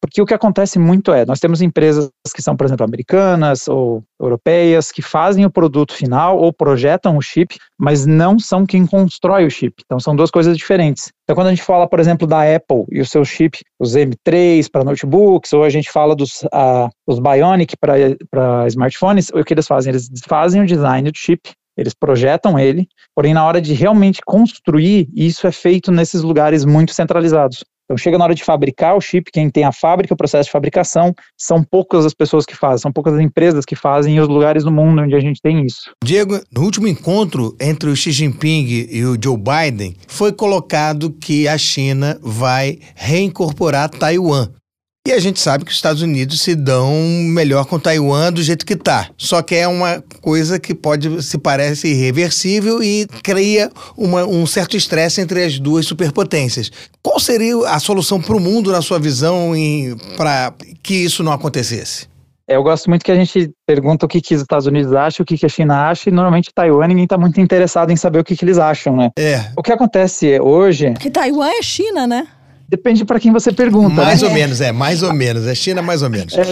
[SPEAKER 5] porque o que acontece muito é, nós temos empresas que são, por exemplo, americanas ou europeias, que fazem o produto final ou projetam o chip, mas não são quem constrói o chip. Então, são duas coisas diferentes. Então, quando a gente fala, por exemplo, da Apple e o seu chip, os M3 para notebooks, ou a gente fala dos uh, os Bionic para smartphones, o que eles fazem? Eles fazem o design do chip, eles projetam ele, porém, na hora de realmente construir, isso é feito nesses lugares muito centralizados. Então, chega na hora de fabricar o chip, quem tem a fábrica, o processo de fabricação, são poucas as pessoas que fazem, são poucas as empresas que fazem e os lugares no mundo onde a gente tem isso.
[SPEAKER 2] Diego, no último encontro entre o Xi Jinping e o Joe Biden, foi colocado que a China vai reincorporar Taiwan. E a gente sabe que os Estados Unidos se dão melhor com Taiwan do jeito que está. Só que é uma coisa que pode se parece irreversível e cria uma, um certo estresse entre as duas superpotências. Qual seria a solução para o mundo, na sua visão, para que isso não acontecesse?
[SPEAKER 5] Eu gosto muito que a gente pergunta o que, que os Estados Unidos acham, o que, que a China acha, e normalmente Taiwan ninguém está muito interessado em saber o que, que eles acham, né?
[SPEAKER 2] É.
[SPEAKER 5] O que acontece hoje.
[SPEAKER 3] Porque Taiwan é China, né?
[SPEAKER 5] Depende para quem você pergunta.
[SPEAKER 2] Mais
[SPEAKER 5] né?
[SPEAKER 2] ou menos, é, mais ou menos. É China, mais ou menos.
[SPEAKER 5] É,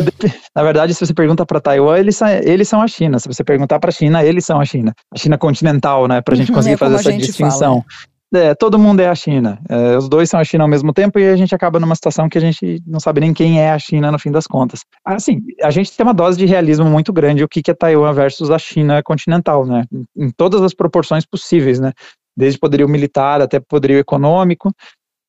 [SPEAKER 5] na verdade, se você pergunta para Taiwan, eles, eles são a China. Se você perguntar para a China, eles são a China. A China continental, né? Para a gente conseguir é fazer essa distinção. Fala. É, todo mundo é a China. É, os dois são a China ao mesmo tempo e a gente acaba numa situação que a gente não sabe nem quem é a China no fim das contas. Assim, a gente tem uma dose de realismo muito grande o que, que é Taiwan versus a China continental, né? Em todas as proporções possíveis, né? Desde poderio militar até poderio econômico.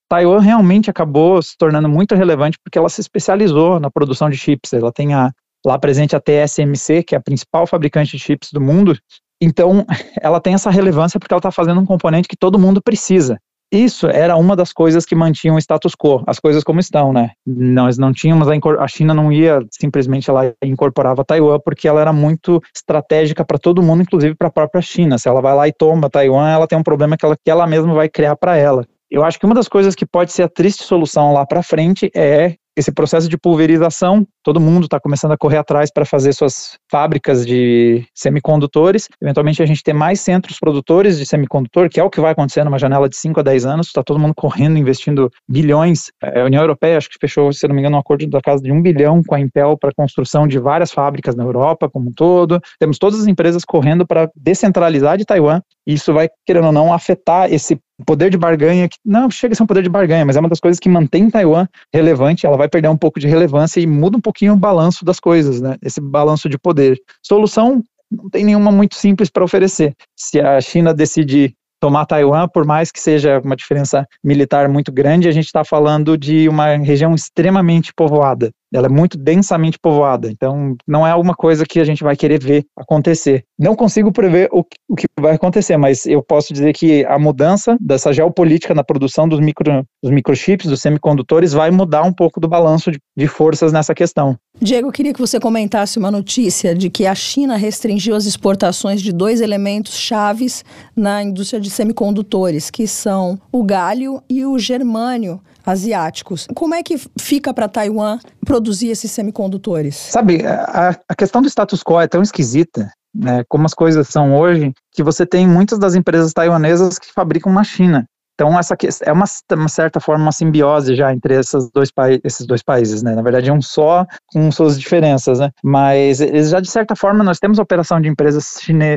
[SPEAKER 5] Taiwan realmente acabou se tornando muito relevante porque ela se especializou na produção de chips. Ela tem a, lá presente a TSMC, que é a principal fabricante de chips do mundo. Então, ela tem essa relevância porque ela está fazendo um componente que todo mundo precisa. Isso era uma das coisas que mantinham o status quo, as coisas como estão, né? Nós não tínhamos, a, a China não ia simplesmente ela incorporava Taiwan porque ela era muito estratégica para todo mundo, inclusive para a própria China. Se ela vai lá e toma Taiwan, ela tem um problema que ela, que ela mesma vai criar para ela. Eu acho que uma das coisas que pode ser a triste solução lá para frente é esse processo de pulverização, todo mundo está começando a correr atrás para fazer suas fábricas de semicondutores. Eventualmente a gente ter mais centros produtores de semicondutor, que é o que vai acontecer numa janela de 5 a 10 anos. Está todo mundo correndo, investindo bilhões. É, a União Europeia, acho que fechou, se não me engano, um acordo da casa de um bilhão com a Intel para a construção de várias fábricas na Europa como um todo. Temos todas as empresas correndo para descentralizar de Taiwan. Isso vai, querendo ou não, afetar esse poder de barganha, que não chega a ser um poder de barganha, mas é uma das coisas que mantém Taiwan relevante, ela vai perder um pouco de relevância e muda um pouquinho o balanço das coisas, né? Esse balanço de poder. Solução não tem nenhuma muito simples para oferecer. Se a China decidir tomar Taiwan, por mais que seja uma diferença militar muito grande, a gente está falando de uma região extremamente povoada. Ela é muito densamente povoada, então não é alguma coisa que a gente vai querer ver acontecer. Não consigo prever o, o que vai acontecer, mas eu posso dizer que a mudança dessa geopolítica na produção dos, micro, dos microchips, dos semicondutores, vai mudar um pouco do balanço de, de forças nessa questão.
[SPEAKER 3] Diego, queria que você comentasse uma notícia de que a China restringiu as exportações de dois elementos chaves na indústria de semicondutores, que são o galho e o germânio asiáticos. Como é que fica para Taiwan produzir esses semicondutores?
[SPEAKER 5] Sabe, a, a questão do status quo é tão esquisita né, como as coisas são hoje, que você tem muitas das empresas taiwanesas que fabricam na China. Então, essa é uma, uma, certa forma uma simbiose já entre esses dois, esses dois países, né? Na verdade, é um só com suas diferenças, né? Mas eles já, de certa forma, nós temos operação de empresas,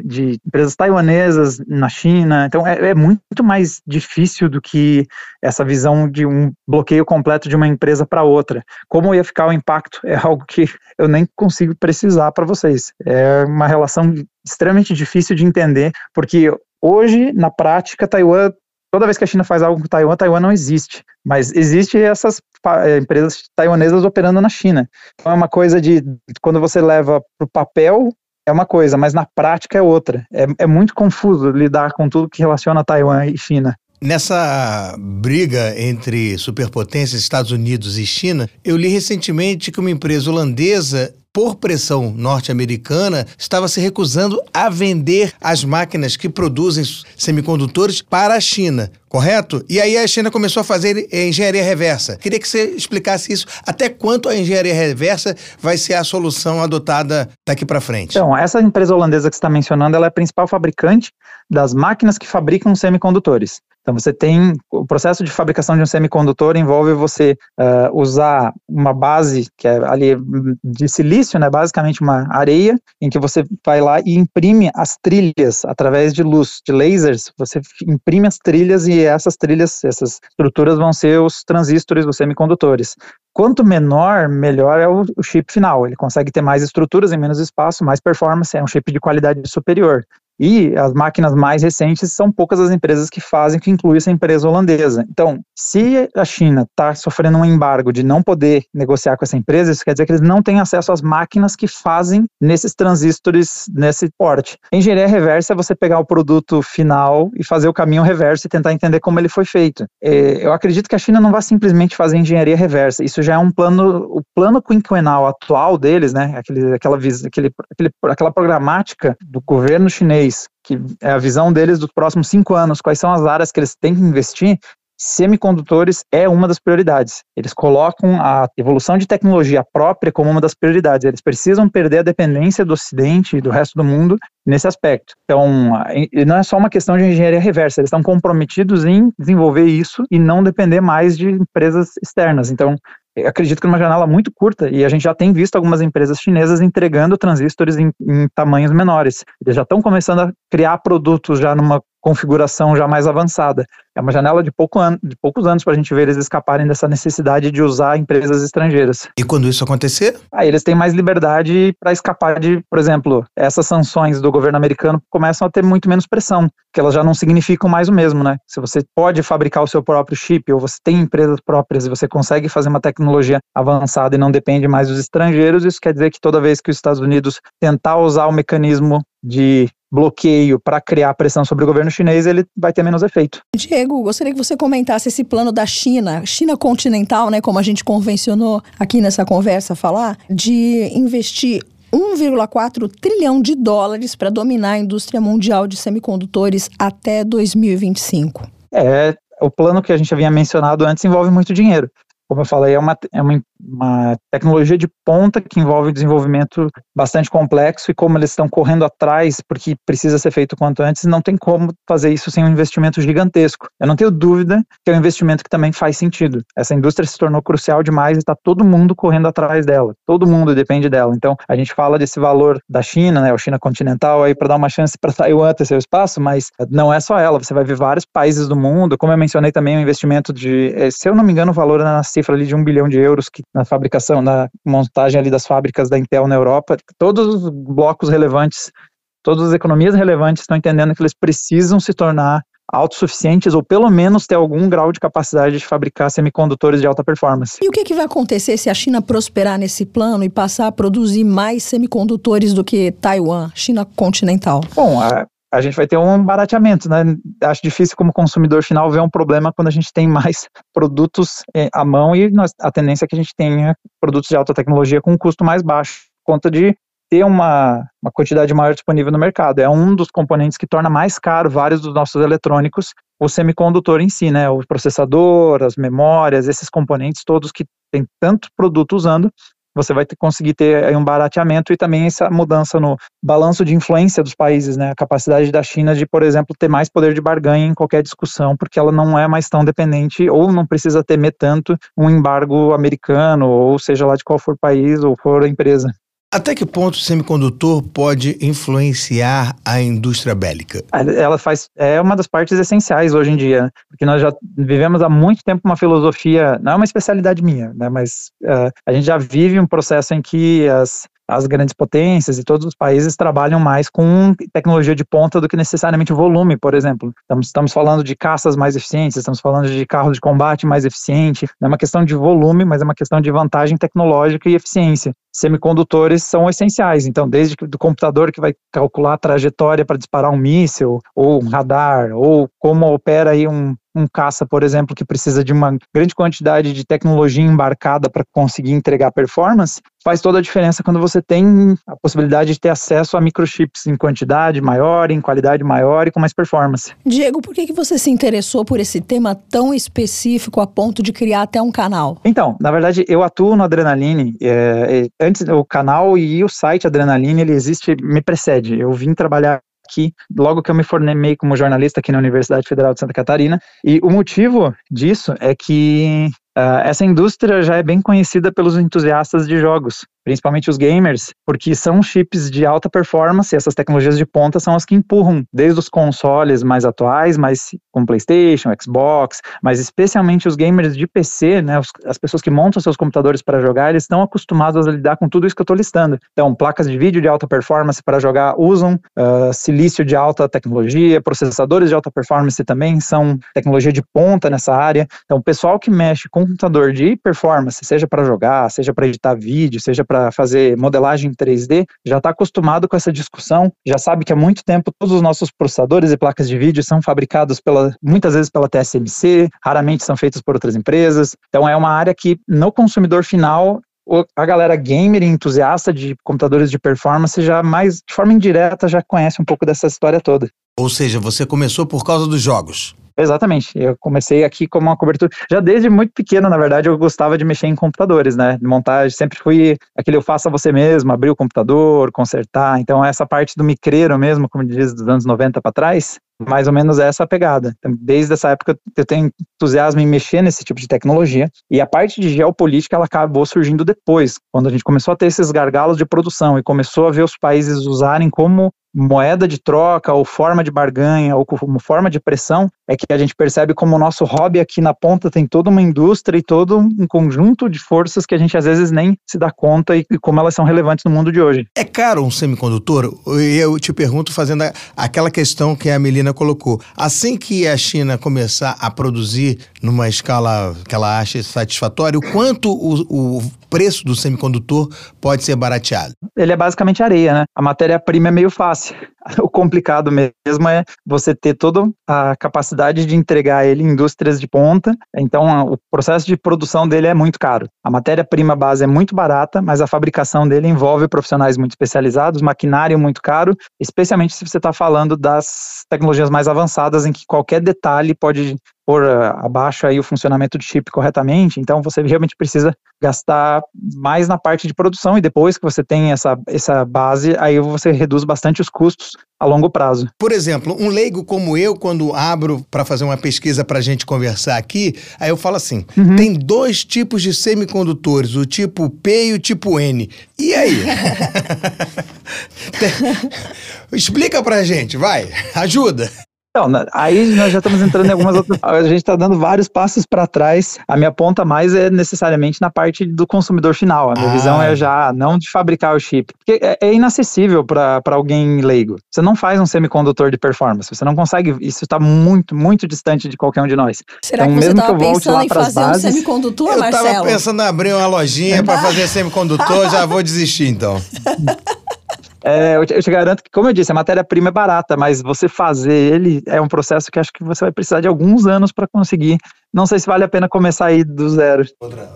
[SPEAKER 5] de empresas taiwanesas na China, então é, é, muito mais difícil do que essa visão de um bloqueio completo de uma empresa para outra. Como ia ficar o impacto é algo que eu nem consigo precisar para vocês. É uma relação extremamente difícil de entender, porque hoje, na prática, Taiwan toda vez que a China faz algo com Taiwan, Taiwan não existe. Mas existe essas eh, empresas taiwanesas operando na China. Então é uma coisa de quando você leva para o papel é uma coisa, mas na prática é outra. É, é muito confuso lidar com tudo que relaciona Taiwan e China.
[SPEAKER 2] Nessa briga entre superpotências, Estados Unidos e China, eu li recentemente que uma empresa holandesa por pressão norte-americana, estava se recusando a vender as máquinas que produzem semicondutores para a China, correto? E aí a China começou a fazer engenharia reversa. Queria que você explicasse isso. Até quanto a engenharia reversa vai ser a solução adotada daqui para frente?
[SPEAKER 5] Então, essa empresa holandesa que você está mencionando, ela é a principal fabricante das máquinas que fabricam semicondutores. Então, você tem o processo de fabricação de um semicondutor envolve você uh, usar uma base que é ali de silício, né, basicamente uma areia, em que você vai lá e imprime as trilhas através de luz, de lasers. Você imprime as trilhas e essas trilhas, essas estruturas vão ser os transistores, os semicondutores. Quanto menor, melhor é o, o chip final. Ele consegue ter mais estruturas em menos espaço, mais performance, é um chip de qualidade superior. E as máquinas mais recentes são poucas as empresas que fazem, que inclui essa empresa holandesa. Então, se a China está sofrendo um embargo de não poder negociar com essa empresa, isso quer dizer que eles não têm acesso às máquinas que fazem nesses transistores nesse porte. Engenharia reversa é você pegar o produto final e fazer o caminho reverso e tentar entender como ele foi feito. É, eu acredito que a China não vai simplesmente fazer engenharia reversa. Isso já é um plano, o plano quinquenal atual deles, né? Aquele, aquela, aquele, aquela programática do governo chinês que é a visão deles dos próximos cinco anos, quais são as áreas que eles têm que investir, semicondutores é uma das prioridades. Eles colocam a evolução de tecnologia própria como uma das prioridades. Eles precisam perder a dependência do Ocidente e do resto do mundo nesse aspecto. Então, não é só uma questão de engenharia reversa, eles estão comprometidos em desenvolver isso e não depender mais de empresas externas. Então, acredito que numa janela muito curta, e a gente já tem visto algumas empresas chinesas entregando transistores em, em tamanhos menores. Eles já estão começando a criar produtos já numa configuração já mais avançada. É uma janela de, pouco an de poucos anos para a gente ver eles escaparem dessa necessidade de usar empresas estrangeiras.
[SPEAKER 2] E quando isso acontecer?
[SPEAKER 5] Aí eles têm mais liberdade para escapar de, por exemplo, essas sanções do governo americano começam a ter muito menos pressão, que elas já não significam mais o mesmo, né? Se você pode fabricar o seu próprio chip ou você tem empresas próprias e você consegue fazer uma tecnologia avançada e não depende mais dos estrangeiros, isso quer dizer que toda vez que os Estados Unidos tentar usar o mecanismo de bloqueio para criar pressão sobre o governo chinês, ele vai ter menos efeito.
[SPEAKER 3] Diego, gostaria que você comentasse esse plano da China, China continental, né, como a gente convencionou aqui nessa conversa falar, de investir 1,4 trilhão de dólares para dominar a indústria mundial de semicondutores até 2025.
[SPEAKER 5] É, o plano que a gente havia mencionado antes envolve muito dinheiro. Como eu falei, é uma, é uma uma tecnologia de ponta que envolve desenvolvimento bastante complexo e como eles estão correndo atrás, porque precisa ser feito quanto antes, não tem como fazer isso sem um investimento gigantesco. Eu não tenho dúvida que é um investimento que também faz sentido. Essa indústria se tornou crucial demais e está todo mundo correndo atrás dela. Todo mundo depende dela. Então, a gente fala desse valor da China, né, o China continental, aí para dar uma chance para Taiwan ter seu espaço, mas não é só ela. Você vai ver vários países do mundo, como eu mencionei também, o um investimento de, eh, se eu não me engano, o valor na cifra ali de um bilhão de euros que na fabricação, na montagem ali das fábricas da Intel na Europa, todos os blocos relevantes, todas as economias relevantes estão entendendo que eles precisam se tornar autossuficientes ou pelo menos ter algum grau de capacidade de fabricar semicondutores de alta performance.
[SPEAKER 3] E o que, que vai acontecer se a China prosperar nesse plano e passar a produzir mais semicondutores do que Taiwan, China continental?
[SPEAKER 5] Bom, a, a gente vai ter um barateamento, né? Acho difícil como consumidor final ver um problema quando a gente tem mais produtos eh, à mão e nós, a tendência é que a gente tenha produtos de alta tecnologia com um custo mais baixo, por conta de ter uma, uma quantidade maior disponível no mercado. É um dos componentes que torna mais caro vários dos nossos eletrônicos, o semicondutor em si, né? O processador, as memórias, esses componentes todos que tem tanto produto usando, você vai ter, conseguir ter um barateamento e também essa mudança no balanço de influência dos países, né? A capacidade da China de, por exemplo, ter mais poder de barganha em qualquer discussão, porque ela não é mais tão dependente ou não precisa temer tanto um embargo americano, ou seja lá de qual for país ou for empresa.
[SPEAKER 2] Até que ponto o semicondutor pode influenciar a indústria bélica?
[SPEAKER 5] Ela faz é uma das partes essenciais hoje em dia, né? porque nós já vivemos há muito tempo uma filosofia, não é uma especialidade minha, né, mas uh, a gente já vive um processo em que as as grandes potências e todos os países trabalham mais com tecnologia de ponta do que necessariamente volume, por exemplo. Estamos, estamos falando de caças mais eficientes, estamos falando de carros de combate mais eficiente. Não é uma questão de volume, mas é uma questão de vantagem tecnológica e eficiência. Semicondutores são essenciais, então, desde que, do computador que vai calcular a trajetória para disparar um míssil, ou um radar, ou como opera aí um, um caça, por exemplo, que precisa de uma grande quantidade de tecnologia embarcada para conseguir entregar performance, faz toda a diferença quando você tem a possibilidade de ter acesso a microchips em quantidade maior, em qualidade maior e com mais performance.
[SPEAKER 3] Diego, por que, que você se interessou por esse tema tão específico a ponto de criar até um canal?
[SPEAKER 5] Então, na verdade, eu atuo no Adrenaline. É, é antes, o canal e o site Adrenaline, ele existe, me precede. Eu vim trabalhar logo que eu me formei como jornalista aqui na Universidade Federal de Santa Catarina. E o motivo disso é que uh, essa indústria já é bem conhecida pelos entusiastas de jogos principalmente os gamers, porque são chips de alta performance, essas tecnologias de ponta são as que empurram desde os consoles mais atuais, mais com PlayStation, Xbox, mas especialmente os gamers de PC, né, as pessoas que montam seus computadores para jogar, eles estão acostumados a lidar com tudo isso que eu estou listando. Então, placas de vídeo de alta performance para jogar usam uh, silício de alta tecnologia, processadores de alta performance também são tecnologia de ponta nessa área. Então, o pessoal que mexe com computador de performance, seja para jogar, seja para editar vídeo, seja para para fazer modelagem 3D já está acostumado com essa discussão, já sabe que há muito tempo todos os nossos processadores e placas de vídeo são fabricados pela, muitas vezes pela TSMC, raramente são feitos por outras empresas. Então é uma área que no consumidor final a galera gamer e entusiasta de computadores de performance já mais de forma indireta já conhece um pouco dessa história toda.
[SPEAKER 2] Ou seja, você começou por causa dos jogos.
[SPEAKER 5] Exatamente. Eu comecei aqui como uma cobertura. Já desde muito pequeno, na verdade, eu gostava de mexer em computadores, né? De montagem. Sempre fui aquele eu faça você mesmo, abrir o computador, consertar. Então, essa parte do micreiro mesmo, como diz, dos anos 90 para trás, mais ou menos essa pegada. Então, desde essa época eu tenho entusiasmo em mexer nesse tipo de tecnologia e a parte de geopolítica ela acabou surgindo depois, quando a gente começou a ter esses gargalos de produção e começou a ver os países usarem como moeda de troca ou forma de barganha ou como forma de pressão, é que a gente percebe como o nosso hobby aqui na ponta tem toda uma indústria e todo um conjunto de forças que a gente às vezes nem se dá conta e, como elas são relevantes no mundo de hoje.
[SPEAKER 2] É caro um semicondutor? Eu te pergunto fazendo aquela questão que a Melina colocou. Assim que a China começar a produzir numa escala que ela acha satisfatória, o quanto o, o preço do semicondutor pode ser barateado?
[SPEAKER 5] Ele é basicamente areia, né? A matéria-prima é meio fácil. O complicado mesmo é você ter toda a capacidade de entregar ele em indústrias de ponta. Então, o processo de produção dele é muito caro. A matéria-prima base é muito barata, mas a fabricação dele envolve profissionais muito especializados, maquinário muito caro, especialmente se você está falando das tecnologias mais avançadas, em que qualquer detalhe pode pôr eh, abaixo aí o funcionamento do chip corretamente, então você realmente precisa gastar mais na parte de produção e depois que você tem essa, essa base, aí você reduz bastante os custos a longo prazo.
[SPEAKER 2] Por exemplo, um leigo como eu, quando abro para fazer uma pesquisa para a gente conversar aqui, aí eu falo assim: uhum. tem dois tipos de semicondutores, o tipo P e o tipo N. E aí? Explica para a gente, vai, ajuda.
[SPEAKER 5] Não, aí nós já estamos entrando em algumas outras. A gente está dando vários passos para trás. A minha ponta mais é necessariamente na parte do consumidor final. A minha ah. visão é já não de fabricar o chip. Porque é, é inacessível para alguém leigo. Você não faz um semicondutor de performance. Você não consegue. Isso está muito, muito distante de qualquer um de nós.
[SPEAKER 3] Será então, que você estava pensando em fazer bases, um semicondutor,
[SPEAKER 2] eu
[SPEAKER 3] Marcelo?
[SPEAKER 2] Eu estava pensando em abrir uma lojinha para fazer semicondutor. já vou desistir então.
[SPEAKER 5] É, eu, te, eu, te, garanto que, como eu disse, a matéria-prima é barata, mas você fazer ele é um processo que acho que você vai precisar de alguns anos para conseguir. Não sei se vale a pena começar aí do zero.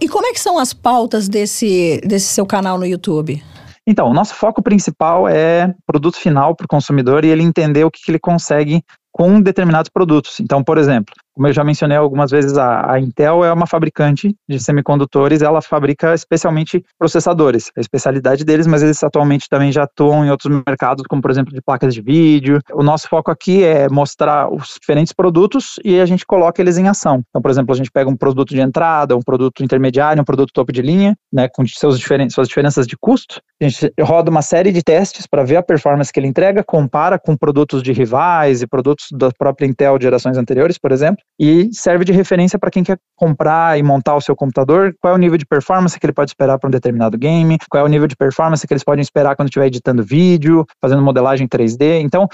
[SPEAKER 3] E como é que são as pautas desse, desse seu canal no YouTube?
[SPEAKER 5] Então, o nosso foco principal é produto final para o consumidor e ele entender o que, que ele consegue com determinados produtos. Então, por exemplo, como eu já mencionei algumas vezes, a, a, Intel é uma fabricante de semicondutores, ela fabrica especialmente processadores, a especialidade deles, mas eles atualmente também já atuam em outros mercados, como por exemplo de placas de vídeo. O nosso foco aqui é mostrar os diferentes produtos e a gente coloca eles em ação. Então, por exemplo, a gente pega um produto de entrada, um produto intermediário, um produto topo de linha, né, com seus diferen suas diferenças de custo. A gente roda uma série de testes para ver a performance que ele entrega, compara com produtos de rivais e produtos da própria Intel de gerações anteriores, por exemplo e serve de referência para quem quer comprar e montar o seu computador, qual é o nível de performance que ele pode esperar para um determinado game, qual é o nível de performance que eles podem esperar quando estiver editando vídeo, fazendo modelagem 3D. Então,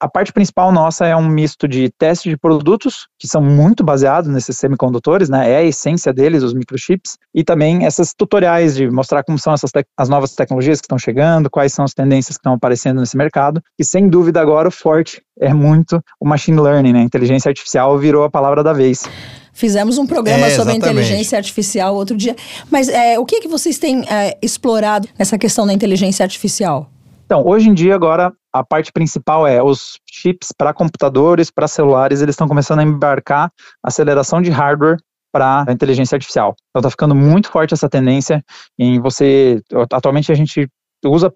[SPEAKER 5] a parte principal nossa é um misto de teste de produtos, que são muito baseados nesses semicondutores, né? É a essência deles, os microchips, e também essas tutoriais de mostrar como são essas as novas tecnologias que estão chegando, quais são as tendências que estão aparecendo nesse mercado, e sem dúvida agora o forte é muito o machine learning, né? Inteligência artificial virou a palavra da vez.
[SPEAKER 3] Fizemos um programa é, sobre inteligência artificial outro dia. Mas é, o que, que vocês têm é, explorado nessa questão da inteligência artificial?
[SPEAKER 5] Então, hoje em dia, agora, a parte principal é os chips para computadores, para celulares, eles estão começando a embarcar aceleração de hardware para a inteligência artificial. Então, está ficando muito forte essa tendência em você. Atualmente, a gente usa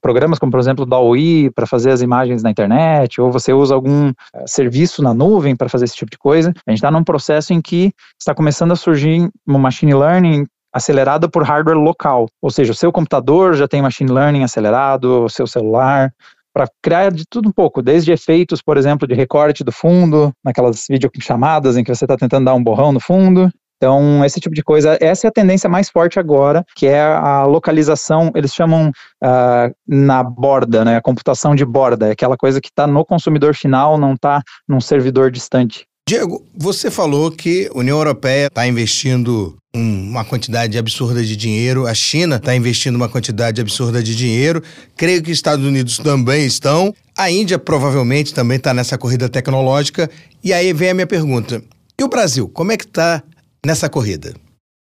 [SPEAKER 5] programas como, por exemplo, o DAWI para fazer as imagens na internet, ou você usa algum uh, serviço na nuvem para fazer esse tipo de coisa. A gente está num processo em que está começando a surgir uma machine learning acelerada por hardware local, ou seja, o seu computador já tem machine learning acelerado, o seu celular, para criar de tudo um pouco, desde efeitos, por exemplo, de recorte do fundo, naquelas videochamadas em que você está tentando dar um borrão no fundo, então, esse tipo de coisa, essa é a tendência mais forte agora, que é a localização, eles chamam uh, na borda, né, a computação de borda, é aquela coisa que está no consumidor final, não está num servidor distante.
[SPEAKER 2] Diego, você falou que a União Europeia está investindo uma quantidade absurda de dinheiro, a China está investindo uma quantidade absurda de dinheiro, creio que Estados Unidos também estão, a Índia provavelmente também está nessa corrida tecnológica, e aí vem a minha pergunta. E o Brasil, como é que está nessa corrida?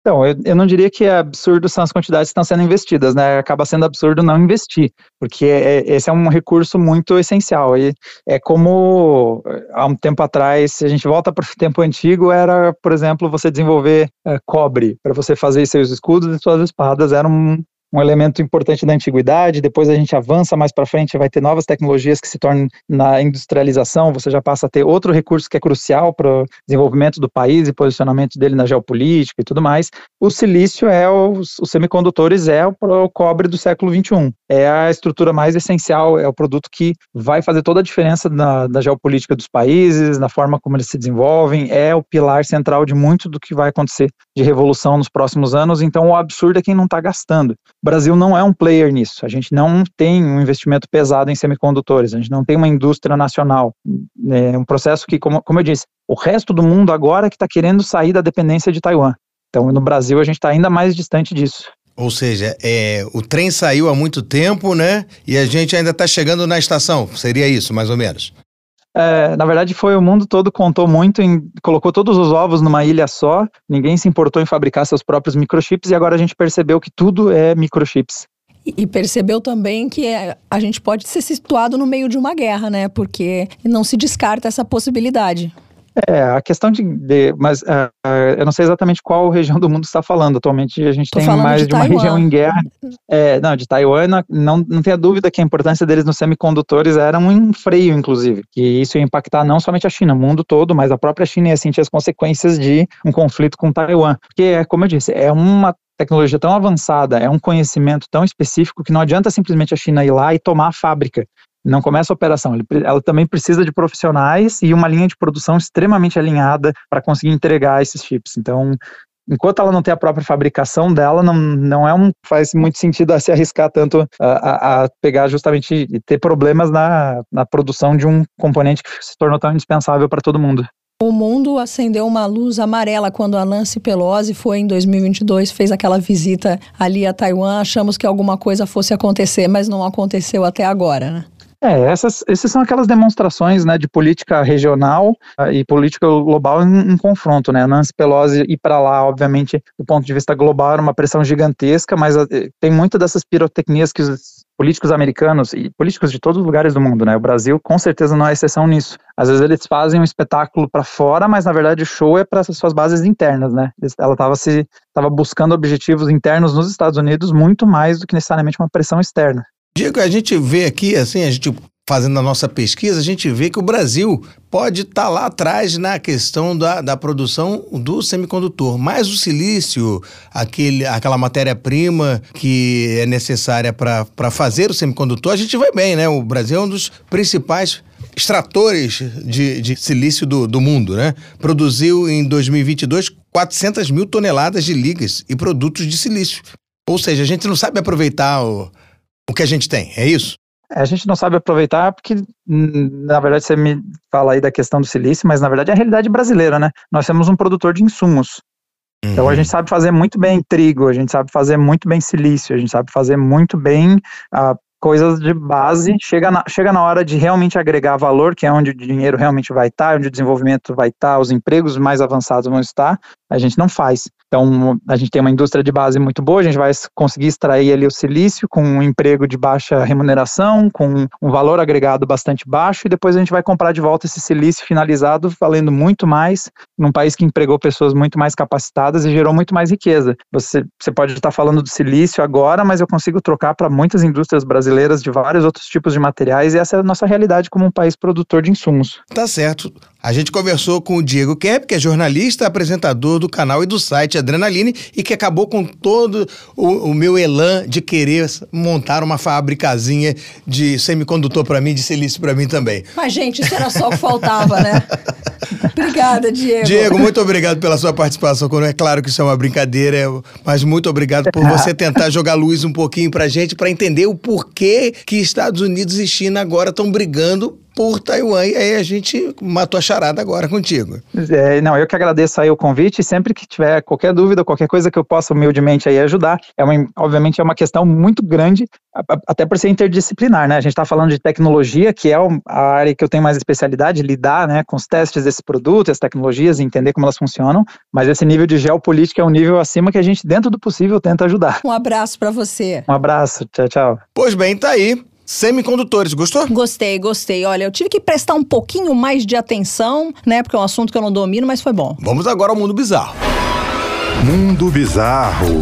[SPEAKER 5] Então, eu, eu, não diria que é absurdo são as quantidades que estão sendo investidas, né? Acaba sendo absurdo não investir, porque é, é esse é um recurso muito essencial. E é como há um tempo atrás, se a gente volta para o tempo antigo, era, por exemplo, você desenvolver é, cobre para você fazer seus escudos e suas espadas, era um, um elemento importante da antiguidade, depois a gente avança mais para frente, vai ter novas tecnologias que se tornam na industrialização, você já passa a ter outro recurso que é crucial para o desenvolvimento do país e posicionamento dele na geopolítica e tudo mais. O silício é o, os semicondutores é o, o cobre do século 21. É a estrutura mais essencial, é o produto que vai fazer toda a diferença na, na geopolítica dos países, na forma como eles se desenvolvem, é o pilar central de muito do que vai acontecer de revolução nos próximos anos, então o absurdo é quem não está gastando. O Brasil não é um player nisso. A gente não tem um investimento pesado em semicondutores, a gente não tem uma indústria nacional. É um processo que, como, como eu disse, o resto do mundo agora que está querendo sair da dependência de Taiwan. Então, no Brasil, a gente está ainda mais distante disso.
[SPEAKER 2] Ou seja, é, o trem saiu há muito tempo, né? E a gente ainda está chegando na estação. Seria isso, mais ou menos?
[SPEAKER 5] É, na verdade, foi o mundo todo contou muito em colocou todos os ovos numa ilha só. Ninguém se importou em fabricar seus próprios microchips e agora a gente percebeu que tudo é microchips.
[SPEAKER 3] E percebeu também que é, a gente pode ser situado no meio de uma guerra, né? Porque não se descarta essa possibilidade.
[SPEAKER 5] É, a questão de. de mas uh, eu não sei exatamente qual região do mundo está falando. Atualmente a gente Tô tem mais de, de uma região em guerra. É, não, de Taiwan, não, não tenha dúvida que a importância deles nos semicondutores era um freio, inclusive. Que isso ia impactar não somente a China, o mundo todo, mas a própria China ia sentir as consequências de um conflito com Taiwan. Porque, como eu disse, é uma tecnologia tão avançada, é um conhecimento tão específico que não adianta simplesmente a China ir lá e tomar a fábrica não começa a operação. Ela também precisa de profissionais e uma linha de produção extremamente alinhada para conseguir entregar esses chips. Então, enquanto ela não tem a própria fabricação dela, não, não é um faz muito sentido a se arriscar tanto a, a, a, pegar justamente e ter problemas na, na produção de um componente que se tornou tão indispensável para todo mundo.
[SPEAKER 3] O mundo acendeu uma luz amarela quando a Nancy Pelosi foi em 2022, fez aquela visita ali a Taiwan. Achamos que alguma coisa fosse acontecer, mas não aconteceu até agora, né?
[SPEAKER 5] É, essas, essas são aquelas demonstrações né, de política regional uh, e política global em, em, confronto. Né? Nancy Pelosi ir para lá, obviamente, do ponto de vista global, era uma pressão gigantesca, mas uh, tem muitas dessas pirotecnias que os políticos americanos e políticos de todos os lugares do mundo, né? O Brasil com certeza não é exceção nisso. Às vezes eles fazem um espetáculo para fora, mas na verdade o show é para suas bases internas, né? Ela estava se estava buscando objetivos internos nos Estados Unidos muito mais do que necessariamente uma pressão externa.
[SPEAKER 2] Diego, a gente vê aqui, assim, a gente fazendo a nossa pesquisa, a gente vê que o Brasil pode estar tá lá atrás na questão da, da produção do semicondutor. Mas o silício, aquele, aquela matéria-prima que é necessária para fazer o semicondutor, a gente vai bem, né? O Brasil é um dos principais extratores de, de silício do, do mundo, né? Produziu em 2022 400 mil toneladas de ligas e produtos de silício. Ou seja, a gente não sabe aproveitar o, o que a gente tem, é isso?
[SPEAKER 5] A gente não sabe aproveitar porque, hum, na verdade, você me fala aí da questão do silício, mas na verdade é a realidade brasileira, né? Nós temos um produtor de insumos. Uhum. Então a uhum. gente sabe fazer muito bem trigo, a gente sabe fazer muito bem silício, a gente sabe fazer muito bem a coisas de base, chega na, chega na hora de realmente agregar valor, que é onde o dinheiro realmente vai estar, onde o desenvolvimento vai estar, os empregos mais avançados vão estar, a gente não faz. Então, a gente tem uma indústria de base muito boa, a gente vai conseguir extrair ali o silício com um emprego de baixa remuneração, com um valor agregado bastante baixo, e depois a gente vai comprar de volta esse silício finalizado, valendo muito mais, num país que empregou pessoas muito mais capacitadas e gerou muito mais riqueza. Você, você pode estar falando do silício agora, mas eu consigo trocar para muitas indústrias brasileiras de vários outros tipos de materiais, e essa é a nossa realidade como um país produtor de insumos.
[SPEAKER 2] Tá certo. A gente conversou com o Diego Kemp, que é jornalista, apresentador do canal e do site Adrenaline e que acabou com todo o, o meu elan de querer montar uma fabricazinha de semicondutor para mim, de silício para mim também.
[SPEAKER 3] Mas, gente, isso era só o que faltava, né? Obrigada, Diego.
[SPEAKER 2] Diego, muito obrigado pela sua participação. É claro que isso é uma brincadeira, mas muito obrigado por você tentar jogar luz um pouquinho para gente, para entender o porquê que Estados Unidos e China agora estão brigando por Taiwan. E aí a gente matou a charada agora contigo.
[SPEAKER 5] É, não, eu que agradeço aí o convite. Sempre que tiver qualquer dúvida, qualquer coisa que eu possa humildemente aí ajudar, é uma, obviamente é uma questão muito grande, até por ser interdisciplinar, né? A gente está falando de tecnologia, que é a área que eu tenho mais especialidade, lidar né, com os testes desse produto, as tecnologias, entender como elas funcionam, mas esse nível de geopolítica é um nível acima que a gente, dentro do possível, tenta ajudar.
[SPEAKER 3] Um abraço para você.
[SPEAKER 5] Um abraço, tchau, tchau.
[SPEAKER 2] Pois bem, tá aí. Semicondutores, gostou?
[SPEAKER 3] Gostei, gostei. Olha, eu tive que prestar um pouquinho mais de atenção, né? Porque é um assunto que eu não domino, mas foi bom.
[SPEAKER 2] Vamos agora ao mundo bizarro.
[SPEAKER 1] Mundo bizarro.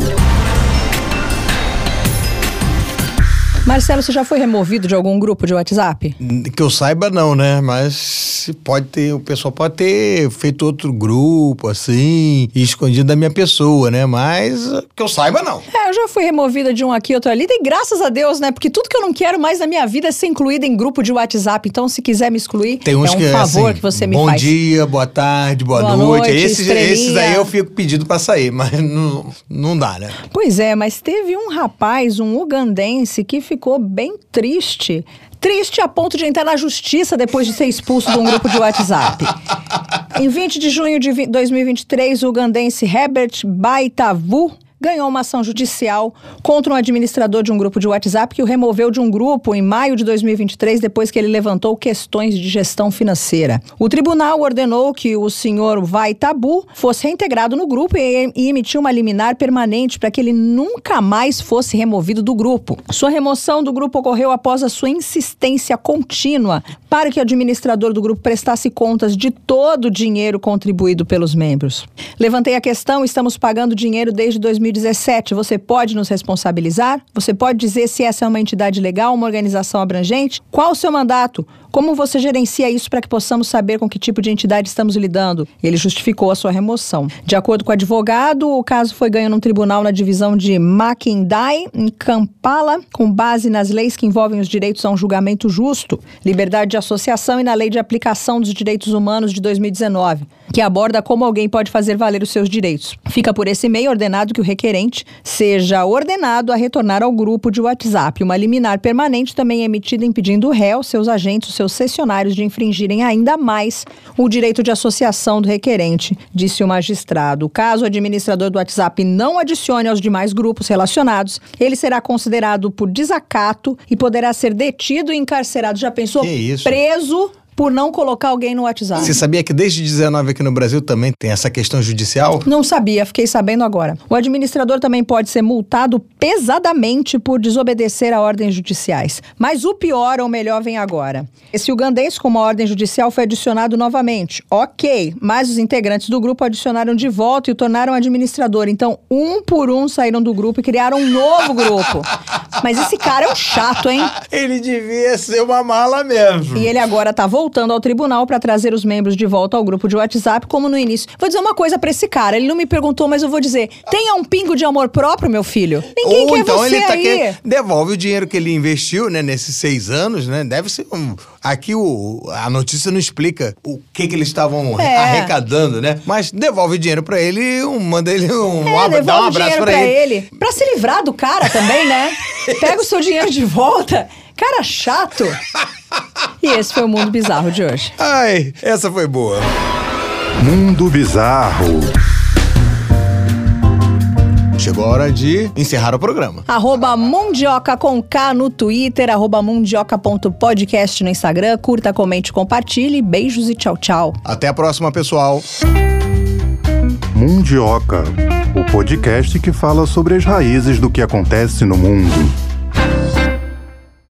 [SPEAKER 3] Marcelo, você já foi removido de algum grupo de WhatsApp?
[SPEAKER 2] Que eu saiba, não, né? Mas pode ter, o pessoal pode ter feito outro grupo, assim, escondido da minha pessoa, né? Mas que eu saiba, não.
[SPEAKER 3] É, eu já fui removida de um aqui, outro ali, e graças a Deus, né? Porque tudo que eu não quero mais na minha vida é ser incluída em grupo de WhatsApp. Então, se quiser me excluir,
[SPEAKER 2] Tem uns
[SPEAKER 3] é um
[SPEAKER 2] que,
[SPEAKER 3] favor
[SPEAKER 2] assim,
[SPEAKER 3] que você me
[SPEAKER 2] bom
[SPEAKER 3] faz.
[SPEAKER 2] Bom dia, boa tarde, boa,
[SPEAKER 3] boa
[SPEAKER 2] noite.
[SPEAKER 3] noite
[SPEAKER 2] esses, esses aí eu fico pedindo pra sair, mas não, não dá, né?
[SPEAKER 3] Pois é, mas teve um rapaz, um ugandense, que ficou ficou bem triste. Triste a ponto de entrar na justiça depois de ser expulso de um grupo de WhatsApp. Em 20 de junho de 2023, o ugandense Herbert Baitavu ganhou uma ação judicial contra um administrador de um grupo de WhatsApp que o removeu de um grupo em maio de 2023 depois que ele levantou questões de gestão financeira. O tribunal ordenou que o senhor Vai Tabu fosse reintegrado no grupo e, e emitiu uma liminar permanente para que ele nunca mais fosse removido do grupo. Sua remoção do grupo ocorreu após a sua insistência contínua para que o administrador do grupo prestasse contas de todo o dinheiro contribuído pelos membros. Levantei a questão, estamos pagando dinheiro desde 2023 2017, você pode nos responsabilizar? Você pode dizer se essa é uma entidade legal, uma organização abrangente? Qual o seu mandato? Como você gerencia isso para que possamos saber com que tipo de entidade estamos lidando? Ele justificou a sua remoção. De acordo com o advogado, o caso foi ganho num tribunal na divisão de Mackindai, em Kampala, com base nas leis que envolvem os direitos a um julgamento justo, liberdade de associação e na Lei de Aplicação dos Direitos Humanos de 2019, que aborda como alguém pode fazer valer os seus direitos. Fica por esse meio ordenado que o requerente seja ordenado a retornar ao grupo de WhatsApp. Uma liminar permanente também é emitida impedindo o réu, seus agentes, seus cessionários de infringirem ainda mais o direito de associação do requerente, disse o magistrado. Caso o administrador do WhatsApp não adicione aos demais grupos relacionados, ele será considerado por desacato e poderá ser detido e encarcerado. Já pensou?
[SPEAKER 2] Que isso?
[SPEAKER 3] Preso por não colocar alguém no WhatsApp.
[SPEAKER 2] Você sabia que desde 19 aqui no Brasil também tem essa questão judicial?
[SPEAKER 3] Não sabia, fiquei sabendo agora. O administrador também pode ser multado pesadamente por desobedecer a ordens judiciais. Mas o pior ou melhor vem agora. Esse ugandês com uma ordem judicial foi adicionado novamente. Ok, mas os integrantes do grupo adicionaram de volta e o tornaram administrador. Então, um por um saíram do grupo e criaram um novo grupo. Mas esse cara é um chato, hein?
[SPEAKER 2] Ele devia ser uma mala mesmo.
[SPEAKER 3] E ele agora tá voltando ao tribunal para trazer os membros de volta ao grupo de WhatsApp, como no início. Vou dizer uma coisa para esse cara, ele não me perguntou, mas eu vou dizer: tenha um pingo de amor próprio, meu filho. Ninguém
[SPEAKER 2] Ou
[SPEAKER 3] quer
[SPEAKER 2] então
[SPEAKER 3] você
[SPEAKER 2] ele tá
[SPEAKER 3] aí.
[SPEAKER 2] querendo. Devolve o dinheiro que ele investiu, né, nesses seis anos, né? Deve ser um. Aqui o, a notícia não explica o que, que eles estavam
[SPEAKER 3] É.
[SPEAKER 2] arrecadando, né? Mas devolve o dinheiro pra ele e um, manda ele um,
[SPEAKER 3] É,
[SPEAKER 2] abra- dá um abraço
[SPEAKER 3] pra
[SPEAKER 2] ele.
[SPEAKER 3] ele. Pra se livrar do cara também, né? Pega o seu dinheiro de volta. Cara chato. E esse foi o Mundo Bizarro de hoje.
[SPEAKER 2] Ai, essa foi boa.
[SPEAKER 1] Mundo Bizarro.
[SPEAKER 2] Chegou a hora de encerrar o programa.
[SPEAKER 3] Arroba Mundioca com K no Twitter, arroba mundioca.podcast no Instagram. Curta, comente, compartilhe. Beijos e tchau, tchau.
[SPEAKER 2] Até a próxima, pessoal.
[SPEAKER 1] Mundioca, o podcast que fala sobre as raízes do que acontece no mundo.